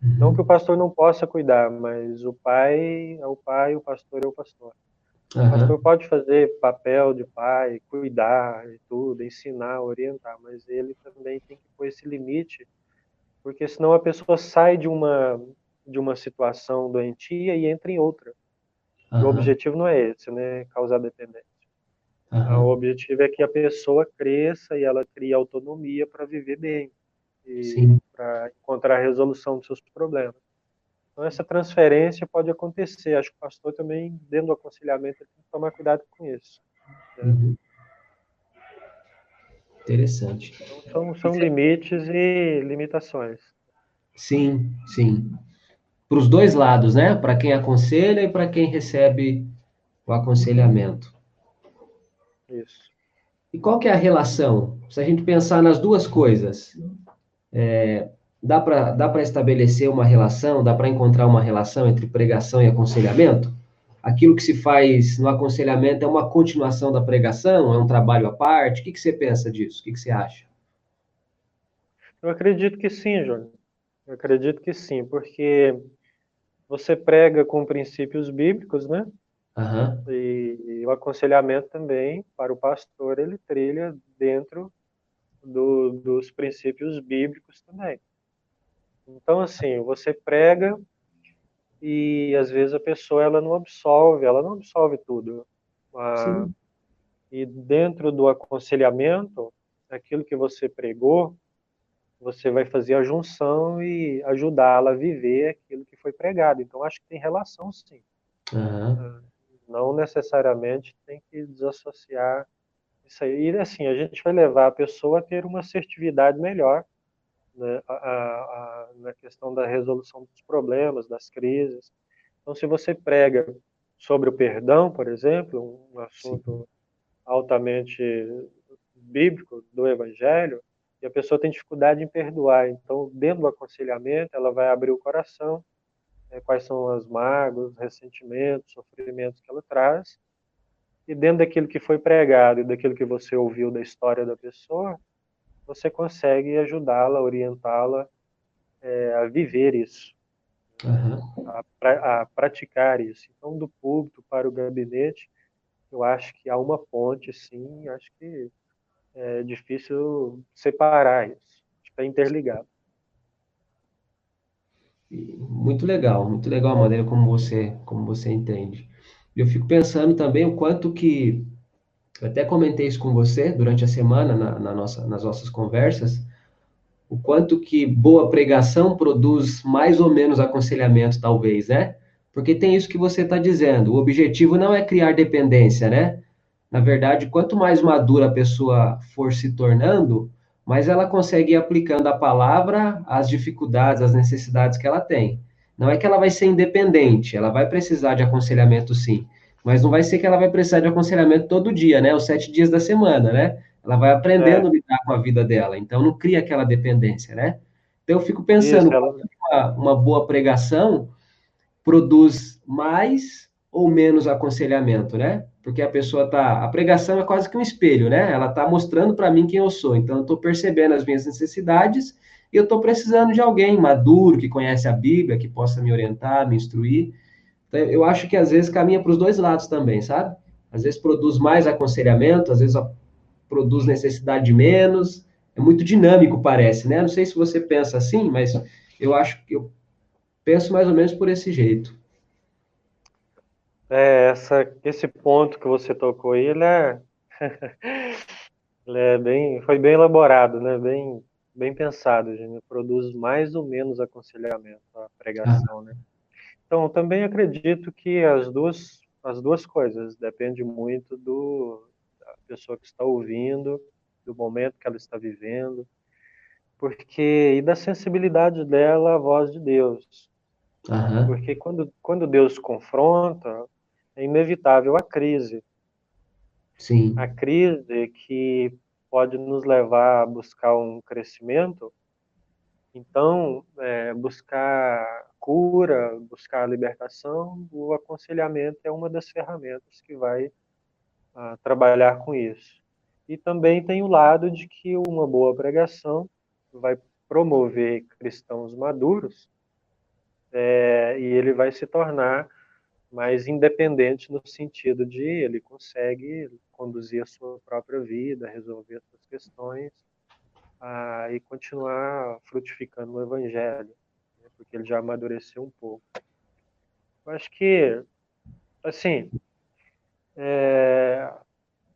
não que o pastor não possa cuidar, mas o pai é o pai, o pastor é o pastor. Uhum. O pastor pode fazer papel de pai, cuidar e tudo, ensinar, orientar, mas ele também tem que pôr esse limite, porque senão a pessoa sai de uma de uma situação doentia e entra em outra. Uhum. O objetivo não é esse, né? Causar dependência. Uhum. O objetivo é que a pessoa cresça e ela crie autonomia para viver bem e para encontrar a resolução dos seus problemas. Então, essa transferência pode acontecer. Acho que o pastor também, dentro do aconselhamento, tem que tomar cuidado com isso. Né? Uhum. Interessante. Então, são, são limites e limitações. Sim, sim. Para os dois lados, né? Para quem aconselha e para quem recebe o aconselhamento. Isso. E qual que é a relação? Se a gente pensar nas duas coisas, é, dá para dá estabelecer uma relação, dá para encontrar uma relação entre pregação e aconselhamento? Aquilo que se faz no aconselhamento é uma continuação da pregação? É um trabalho à parte? O que, que você pensa disso? O que, que você acha? Eu acredito que sim, Júnior. Eu acredito que sim, porque você prega com princípios bíblicos, né? Uhum. E, e, o aconselhamento também, para o pastor, ele trilha dentro do, dos princípios bíblicos também. Então, assim, você prega e às vezes a pessoa ela não absolve, ela não absolve tudo. Ah, e dentro do aconselhamento, aquilo que você pregou, você vai fazer a junção e ajudá-la a viver aquilo que foi pregado. Então, acho que tem relação, sim. Uhum não necessariamente tem que desassociar isso aí. E assim, a gente vai levar a pessoa a ter uma assertividade melhor né, a, a, na questão da resolução dos problemas, das crises. Então, se você prega sobre o perdão, por exemplo, um assunto Sim. altamente bíblico do Evangelho, e a pessoa tem dificuldade em perdoar, então, dentro do aconselhamento, ela vai abrir o coração né, quais são as mágoas, ressentimentos, sofrimentos que ela traz, e dentro daquilo que foi pregado e daquilo que você ouviu da história da pessoa, você consegue ajudá-la, orientá-la é, a viver isso, uhum. a, pra, a, praticar isso. Então, do púlpito para o gabinete, eu acho que há uma ponte, sim, acho que é difícil separar isso, está interligado. Muito legal, muito legal a maneira como você, como você entende. Eu fico pensando também o quanto que, eu até comentei isso com você durante a semana na, na nossa, nas nossas conversas, o quanto que boa pregação produz mais ou menos aconselhamento, talvez, né? Porque tem isso que você está dizendo. O objetivo não é criar dependência, né? Na verdade, quanto mais madura a pessoa for se tornando, mas ela consegue ir aplicando a palavra às dificuldades, às necessidades que ela tem. Não é que ela vai ser independente, ela vai precisar de aconselhamento sim, mas não vai ser que ela vai precisar de aconselhamento todo dia, né? Os sete dias da semana, né? Ela vai aprendendo é. a lidar com a vida dela, então não cria aquela dependência, né? Então eu fico pensando, Isso, ela... uma, uma boa pregação produz mais ou menos aconselhamento, né? porque a pessoa tá, a pregação é quase que um espelho, né? Ela tá mostrando para mim quem eu sou. Então eu estou percebendo as minhas necessidades e eu estou precisando de alguém maduro que conhece a Bíblia, que possa me orientar, me instruir. Então, eu acho que às vezes caminha para os dois lados também, sabe? Às vezes produz mais aconselhamento, às vezes produz necessidade de menos. É muito dinâmico, parece, né? Não sei se você pensa assim, mas eu acho que eu penso mais ou menos por esse jeito. É, essa, esse ponto que você tocou aí, ele é, ele é bem, foi bem elaborado, né? Bem, bem pensado, gente. Produz mais ou menos aconselhamento a pregação, né? Então, também acredito que as duas, as duas coisas depende muito do da pessoa que está ouvindo, do momento que ela está vivendo, porque e da sensibilidade dela à voz de Deus. Uhum. Porque quando, quando Deus confronta, é inevitável a crise. Sim. A crise que pode nos levar a buscar um crescimento. Então, é, buscar cura, buscar libertação, o aconselhamento é uma das ferramentas que vai a, trabalhar com isso. E também tem o lado de que uma boa pregação vai promover cristãos maduros é, e ele vai se tornar mas independente no sentido de ele consegue conduzir a sua própria vida, resolver as suas questões ah, e continuar frutificando o evangelho, né, porque ele já amadureceu um pouco. Eu acho que, assim, é,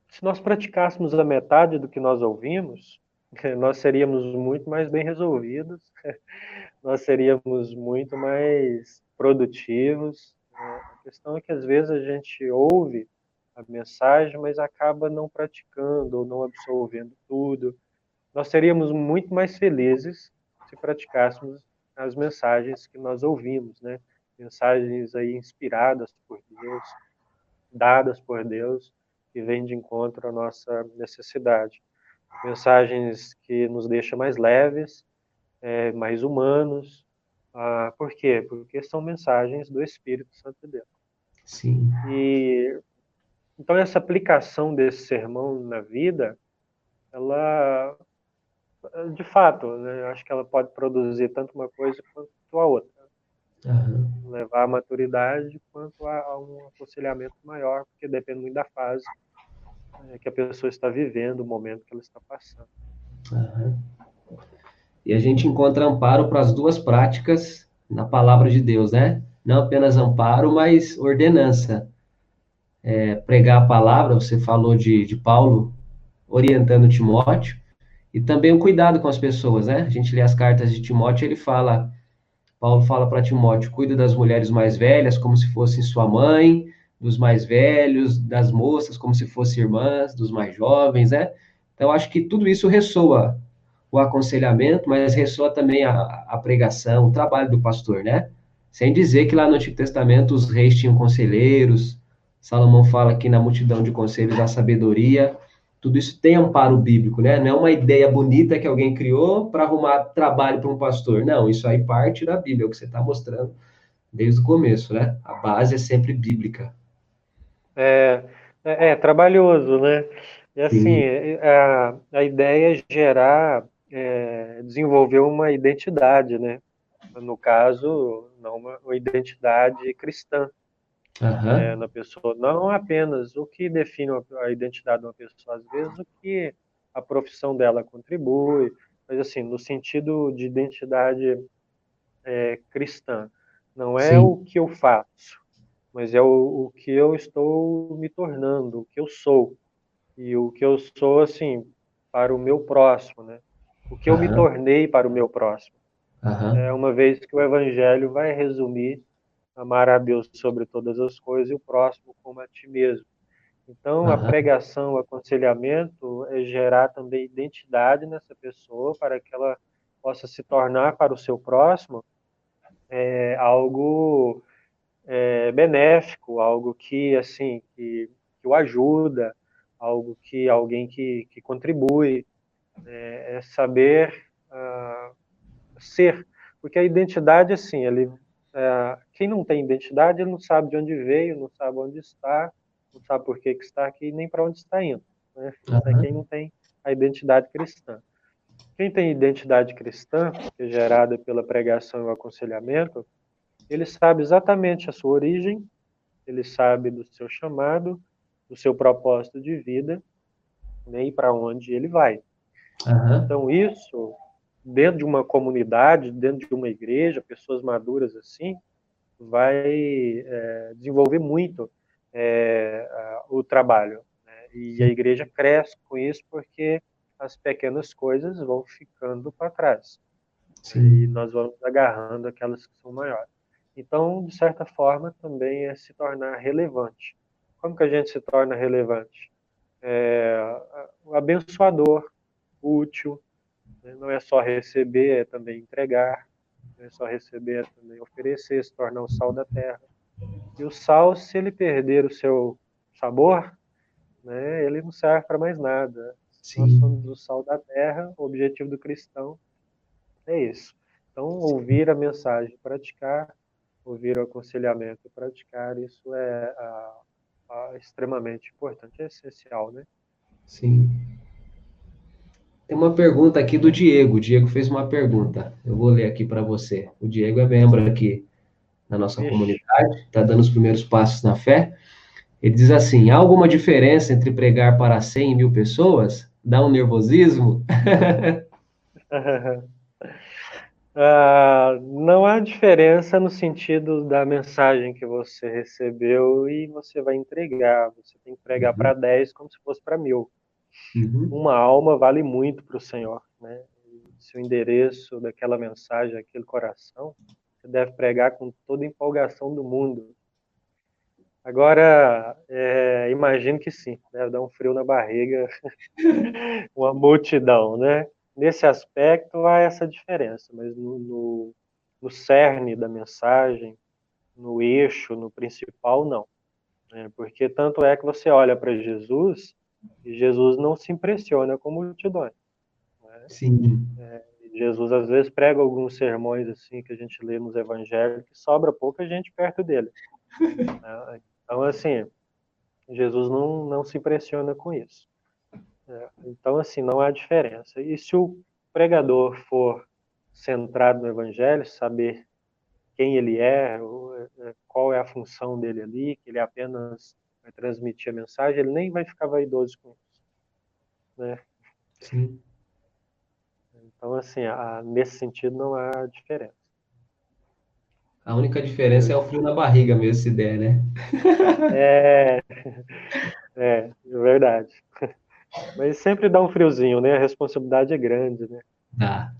se nós praticássemos a metade do que nós ouvimos, nós seríamos muito mais bem resolvidos, nós seríamos muito mais produtivos. Né? Questão é que às vezes a gente ouve a mensagem, mas acaba não praticando ou não absorvendo tudo. Nós seríamos muito mais felizes se praticássemos as mensagens que nós ouvimos, né? Mensagens aí inspiradas por Deus, dadas por Deus, que vêm de encontro à nossa necessidade. Mensagens que nos deixam mais leves, é, mais humanos. Ah, por quê? Porque são mensagens do Espírito Santo de Deus. Sim. E então essa aplicação desse sermão na vida, ela, de fato, né, acho que ela pode produzir tanto uma coisa quanto a outra. Uhum. Levar à maturidade quanto a, a, um aconselhamento maior, porque depende muito da fase é, que a pessoa está vivendo, o momento que ela está passando. Uhum. E a gente encontra amparo para as duas práticas na palavra de Deus, né? Não apenas amparo, mas ordenança. É, pregar a palavra, você falou de, de Paulo orientando Timóteo, e também o cuidado com as pessoas, né? A gente lê as cartas de Timóteo, ele fala, Paulo fala para Timóteo, cuida das mulheres mais velhas como se fossem sua mãe, dos mais velhos, das moças como se fossem irmãs, dos mais jovens, né? Então, acho que tudo isso ressoa o aconselhamento, mas ressoa também a, a pregação, o trabalho do pastor, né? Sem dizer que lá no Antigo Testamento os reis tinham conselheiros, Salomão fala que na multidão de conselhos há sabedoria, tudo isso tem amparo bíblico, né? Não é uma ideia bonita que alguém criou para arrumar trabalho para um pastor. Não, isso aí parte da Bíblia, é o que você está mostrando desde o começo, né? A base é sempre bíblica. É, é, é trabalhoso, né? E assim, a, a ideia é gerar é, desenvolver uma identidade, né? No caso, não uma, uma identidade cristã uhum. é, na pessoa. Não apenas o que define a identidade de uma pessoa, às vezes o que a profissão dela contribui, mas assim, no sentido de identidade é, cristã. Não é Sim. o que eu faço, mas é o, o que eu estou me tornando, o que eu sou. E o que eu sou, assim, para o meu próximo, né? o que eu me tornei para o meu próximo. Uhum. É uma vez que o Evangelho vai resumir amar a Deus sobre todas as coisas e o próximo como a ti mesmo. Então, uhum. a pregação, o aconselhamento é gerar também identidade nessa pessoa para que ela possa se tornar para o seu próximo é, algo é, benéfico, algo que assim que, que o ajuda, algo que alguém que, que contribui, é, é saber uh, ser, porque a identidade, assim, ele, uh, quem não tem identidade, ele não sabe de onde veio, não sabe onde está, não sabe por que, que está aqui, nem para onde está indo. Né? Uhum. Quem não tem a identidade cristã. Quem tem identidade cristã, que é gerada pela pregação e o aconselhamento, ele sabe exatamente a sua origem, ele sabe do seu chamado, do seu propósito de vida né, e para onde ele vai. Uhum. Então, isso, dentro de uma comunidade, dentro de uma igreja, pessoas maduras assim, vai é, desenvolver muito é, o trabalho. Né? E a igreja cresce com isso porque as pequenas coisas vão ficando para trás. Sim. E nós vamos agarrando aquelas que são maiores. Então, de certa forma, também é se tornar relevante. Como que a gente se torna relevante? É, abençoador, útil. Né? Não é só receber, é também entregar. Não é só receber, é também oferecer, se tornar o sal da terra. E o sal, se ele perder o seu sabor, né, ele não serve para mais nada. Sim. Nós somos o sal da terra, o objetivo do cristão é isso. Então, ouvir a mensagem, praticar, ouvir o aconselhamento, praticar, isso é a, a, extremamente importante, é essencial, né? Sim. Tem uma pergunta aqui do Diego. O Diego fez uma pergunta. Eu vou ler aqui para você. O Diego é membro aqui na nossa comunidade, está dando os primeiros passos na fé. Ele diz assim: há alguma diferença entre pregar para 100 mil pessoas? Dá um nervosismo? Uh, não há diferença no sentido da mensagem que você recebeu e você vai entregar. Você tem que pregar uhum. para 10 como se fosse para mil. Uhum. Uma alma vale muito para o Senhor. Né? Se o endereço daquela mensagem, aquele coração, você deve pregar com toda a empolgação do mundo. Agora, é, imagino que sim, deve dar um frio na barriga, uma multidão, né? nesse aspecto há essa diferença, mas no, no, no cerne da mensagem, no eixo, no principal, não. É, porque tanto é que você olha para Jesus Jesus não se impressiona com multidões. Né? Sim. É, Jesus às vezes prega alguns sermões assim que a gente lê nos evangelhos que sobra pouca gente perto dele. né? Então assim, Jesus não, não se impressiona com isso. É, então, assim, não há diferença. E se o pregador for centrado no Evangelho, saber quem ele é, é, qual é a função dele ali, que ele apenas vai transmitir a mensagem, ele nem vai ficar vaidoso com isso. Né? Sim. Então, assim, a, nesse sentido não há diferença. A única diferença é o frio na barriga mesmo, se der, né? É, é, é verdade. Mas sempre dá um friozinho, né? A responsabilidade é grande, né? Dá.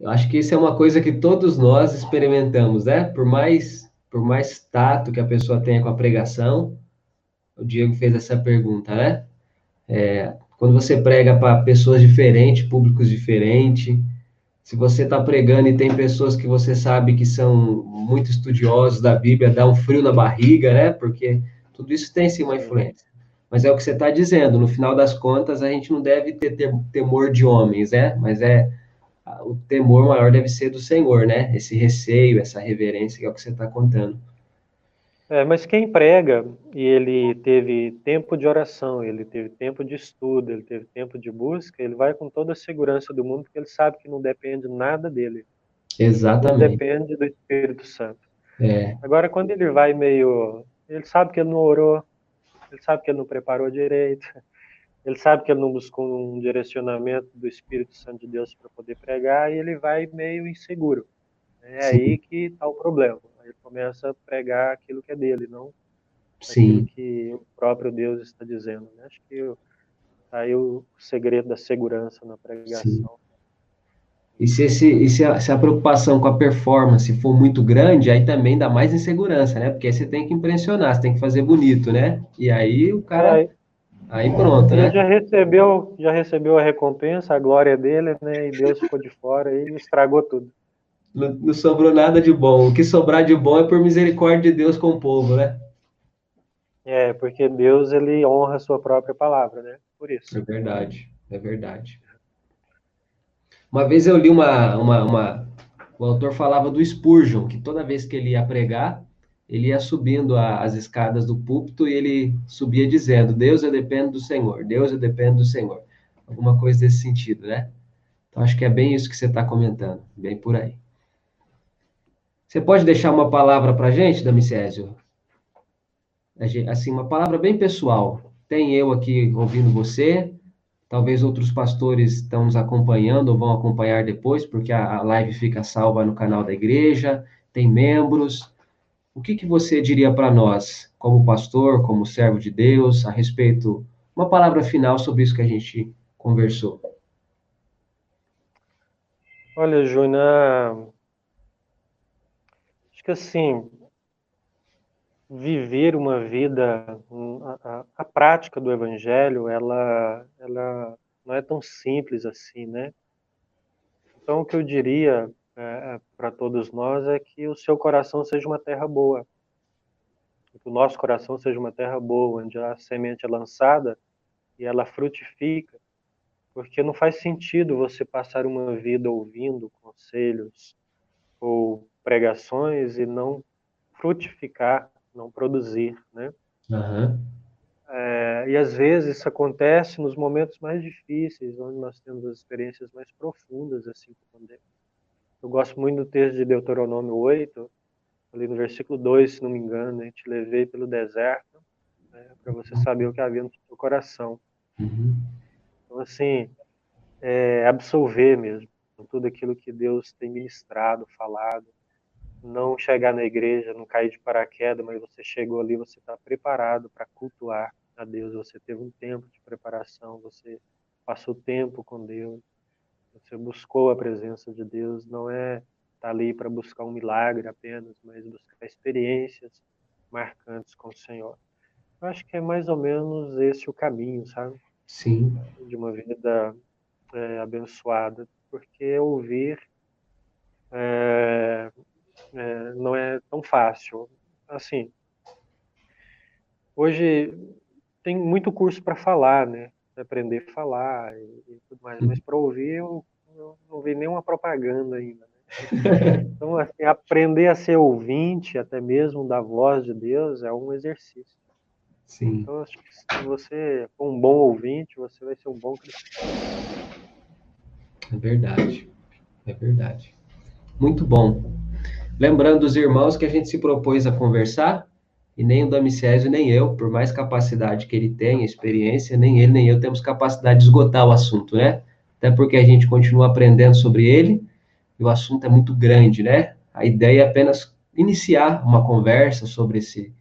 Eu acho que isso é uma coisa que todos nós experimentamos, né? Por mais, por mais tato que a pessoa tenha com a pregação, o Diego fez essa pergunta, né? É, quando você prega para pessoas diferentes, públicos diferentes, se você está pregando e tem pessoas que você sabe que são muito estudiosos da Bíblia, dá um frio na barriga, né? Porque tudo isso tem sim uma influência. Mas é o que você está dizendo, no final das contas, a gente não deve ter temor de homens, né? Mas é o temor maior deve ser do Senhor, né? Esse receio, essa reverência, que é o que você está contando. É, mas quem prega e ele teve tempo de oração, ele teve tempo de estudo, ele teve tempo de busca, ele vai com toda a segurança do mundo, porque ele sabe que não depende nada dele. Exatamente. Não depende do Espírito Santo. É. Agora, quando ele vai meio. Ele sabe que ele não orou, ele sabe que ele não preparou direito, ele sabe que ele não buscou um direcionamento do Espírito Santo de Deus para poder pregar e ele vai meio inseguro. É Sim. aí que está o problema. Ele começa a pregar aquilo que é dele, não Sim. aquilo que o próprio Deus está dizendo. Né? Acho que está aí o segredo da segurança na pregação. Sim. E se, esse, e se, a, se a preocupação com a performance for muito grande, aí também dá mais insegurança, né? Porque aí você tem que impressionar, você tem que fazer bonito, né? E aí o cara. Aí, aí pronto, né? já recebeu, já recebeu a recompensa, a glória dele, né? E Deus ficou de fora e estragou tudo. Não, não sobrou nada de bom. O que sobrar de bom é por misericórdia de Deus com o povo, né? É, porque Deus ele honra a sua própria palavra, né? Por isso. É verdade, é verdade. Uma vez eu li uma, uma, uma, O autor falava do Spurgeon, que toda vez que ele ia pregar, ele ia subindo a, as escadas do púlpito e ele subia dizendo: Deus, eu dependo do Senhor, Deus, eu dependo do Senhor. Alguma coisa desse sentido, né? Então, acho que é bem isso que você está comentando, bem por aí. Você pode deixar uma palavra para a gente, Damicésio? Assim, uma palavra bem pessoal. Tem eu aqui ouvindo você, Talvez outros pastores estão nos acompanhando ou vão acompanhar depois, porque a, live fica salva no canal da igreja, tem membros. O que, que você diria para nós, como pastor, como servo de Deus, a respeito, uma palavra final sobre isso que a gente conversou? Olha, Júnior, acho que assim, viver uma vida, a, a, prática do evangelho, ela, ela não é tão simples assim, né? Então, o que eu diria é, é para todos nós é que o seu coração seja uma terra boa, que o nosso coração seja uma terra boa, onde a semente é lançada e ela frutifica, porque não faz sentido você passar uma vida ouvindo conselhos ou pregações e não frutificar não produzir, né? Uhum. É, e às vezes isso acontece nos momentos mais difíceis, onde nós temos as experiências mais profundas, assim, com Deus. Eu gosto muito do texto de Deuteronômio 8, ali no versículo 2, se não me engano, né? te levei pelo deserto né? para você saber o que havia no seu coração. Uhum. Então, assim, é, absolver mesmo tudo aquilo que Deus tem ministrado, falado, não chegar na igreja, não cair de paraquedas, mas você chegou ali, você está preparado para cultuar a Deus, você teve um tempo de preparação, você passou tempo com Deus, você buscou a presença de Deus, não é estar tá ali para buscar um milagre apenas, mas buscar experiências marcantes com o Senhor. Eu acho que é mais ou menos esse o caminho, sabe? Sim. De uma vida é, abençoada, porque ouvir é, é, não é tão fácil. Assim, hoje tem muito curso para falar, né? Aprender a falar e, e tudo mais, mas para ouvir eu, eu, não vi nenhuma propaganda ainda. Né? Então, assim, aprender a ser ouvinte, até mesmo da voz de Deus, é um exercício. Sim. Então, acho que se você for um bom ouvinte, você vai ser um bom cristão. É verdade. É verdade. Muito bom. Lembrando os irmãos que a gente se propôs a conversar, e nem o Damicésio nem eu, por mais capacidade que ele tenha, experiência, nem ele nem eu temos capacidade de esgotar o assunto, né? Até porque a gente continua aprendendo sobre ele, e o assunto é muito grande, né? A ideia é apenas iniciar uma conversa sobre esse,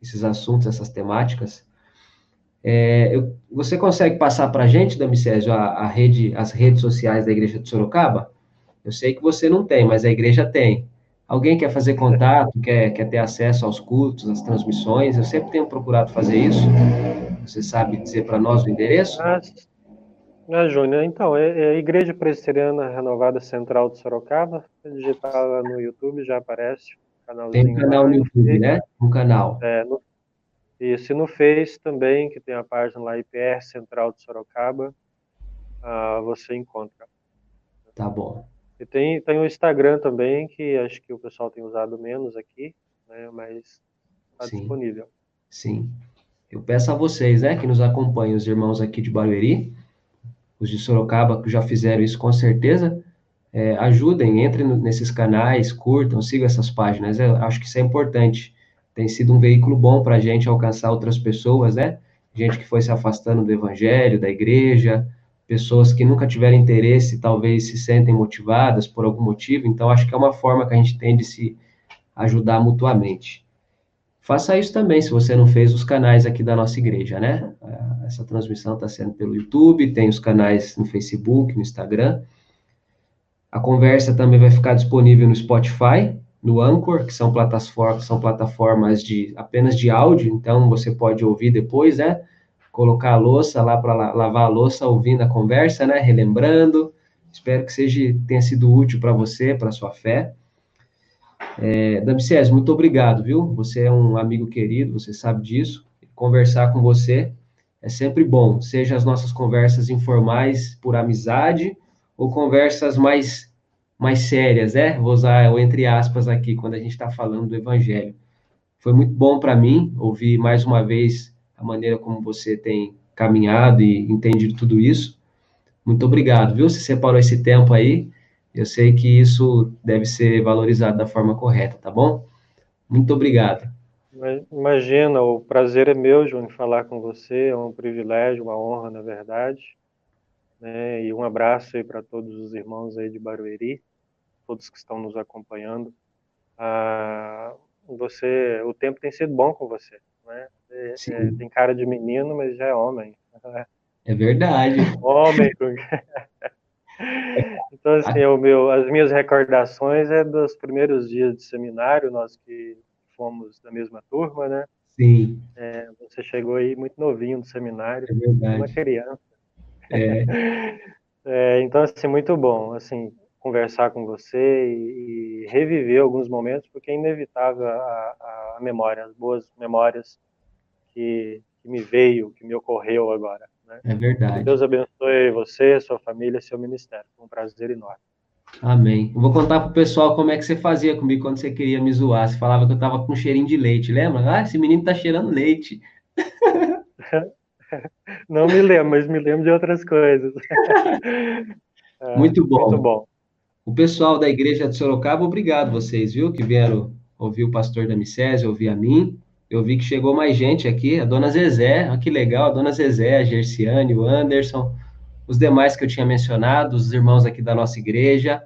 esses assuntos, essas temáticas. É, eu, você consegue passar para a gente, Damicésio, a, rede, as redes sociais da Igreja de Sorocaba? Eu sei que você não tem, mas a igreja tem. Alguém quer fazer contato, quer, quer ter acesso aos cultos, às transmissões? Eu sempre tenho procurado fazer isso. Você sabe dizer para nós o endereço? Ah, ah Júnior, então, é, é, a Igreja Presbiteriana Renovada Central de Sorocaba. Digitar lá no YouTube, já aparece. Tem um canal no YouTube, né? Um canal. É, no, isso, e no Face também, que tem a página lá, IPR Central de Sorocaba, ah, você encontra. Tá bom. E tem, tem o Instagram também, que acho que o pessoal tem usado menos aqui, né, mas está disponível. Sim. Eu peço a vocês, né, que nos acompanhem, os irmãos aqui de Barueri, os de Sorocaba, que já fizeram isso com certeza, é, ajudem, entrem nesses canais, curtam, sigam essas páginas. Eu acho que isso é importante. Tem sido um veículo bom para a gente alcançar outras pessoas, né? Gente que foi se afastando do evangelho, da igreja, pessoas que nunca tiveram interesse, talvez se sentem motivadas por algum motivo, então acho que é uma forma que a gente tem de se ajudar mutuamente. Faça isso também, se você não fez os canais aqui da nossa igreja, né? Essa transmissão está sendo pelo YouTube, tem os canais no Facebook, no Instagram. A conversa também vai ficar disponível no Spotify, no Anchor, que são plataformas, são plataformas de apenas de áudio, então você pode ouvir depois, né? Colocar a louça lá para lavar a louça, ouvindo a conversa, né? Relembrando. Espero que seja, tenha sido útil para você, para sua fé. É, Damicés, muito obrigado, viu? Você é um amigo querido, você sabe disso. Conversar com você é sempre bom, seja as nossas conversas informais por amizade ou conversas mais, mais sérias, né? Vou usar o entre aspas aqui quando a gente está falando do Evangelho. Foi muito bom para mim ouvir mais uma vez a maneira como você tem caminhado e entendido tudo isso. Muito obrigado, viu? Você separou esse tempo aí. Eu sei que isso deve ser valorizado da forma correta, tá bom? Muito obrigado. Imagina, o prazer é meu, Júnior, falar com você. É um privilégio, uma honra, na verdade. Né? E um abraço aí para todos os irmãos aí de Barueri, todos que estão nos acompanhando. Ah, você, o tempo tem sido bom com você, né? É, é, tem cara de menino, mas já é homem. É verdade. Homem. então, assim, o meu, as minhas recordações é dos primeiros dias de seminário, nós que fomos da mesma turma, né? Sim. É, você chegou aí muito novinho no seminário, é verdade. uma criança. É. é. então, assim, muito bom, assim, conversar com você e, e reviver alguns momentos, porque é inevitável a, a memória, as boas memórias que, que me veio, que me ocorreu agora. Né? É verdade. Deus abençoe você, sua família, seu ministério. Foi um prazer enorme. Amém. Eu vou contar pro pessoal como é que você fazia comigo quando você queria me zoar. Você falava que eu tava com cheirinho de leite, lembra? Ah, esse menino tá cheirando leite. Não me lembro, mas me lembro de outras coisas. É, muito bom. Muito bom. O pessoal da igreja de Sorocaba, obrigado vocês, viu, que vieram ouvi o pastor da Micese, ouvi a mim, eu vi que chegou mais gente aqui, a dona Zezé, olha que legal, a dona Zezé, a Gerciane, o Anderson, os demais que eu tinha mencionado, os irmãos aqui da nossa igreja,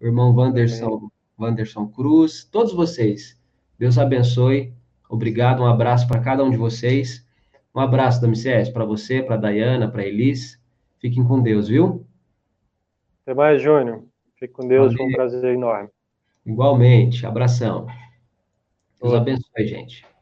o irmão Wanderson, Wanderson Cruz, todos vocês. Deus abençoe. Obrigado, um abraço para cada um de vocês. Um abraço da para você, para Dayana, para Elis. Fiquem com Deus, viu? Até mais, Júnior. Fique com Deus, Valeu. foi um prazer enorme. Igualmente, abração. Deus abençoe, gente.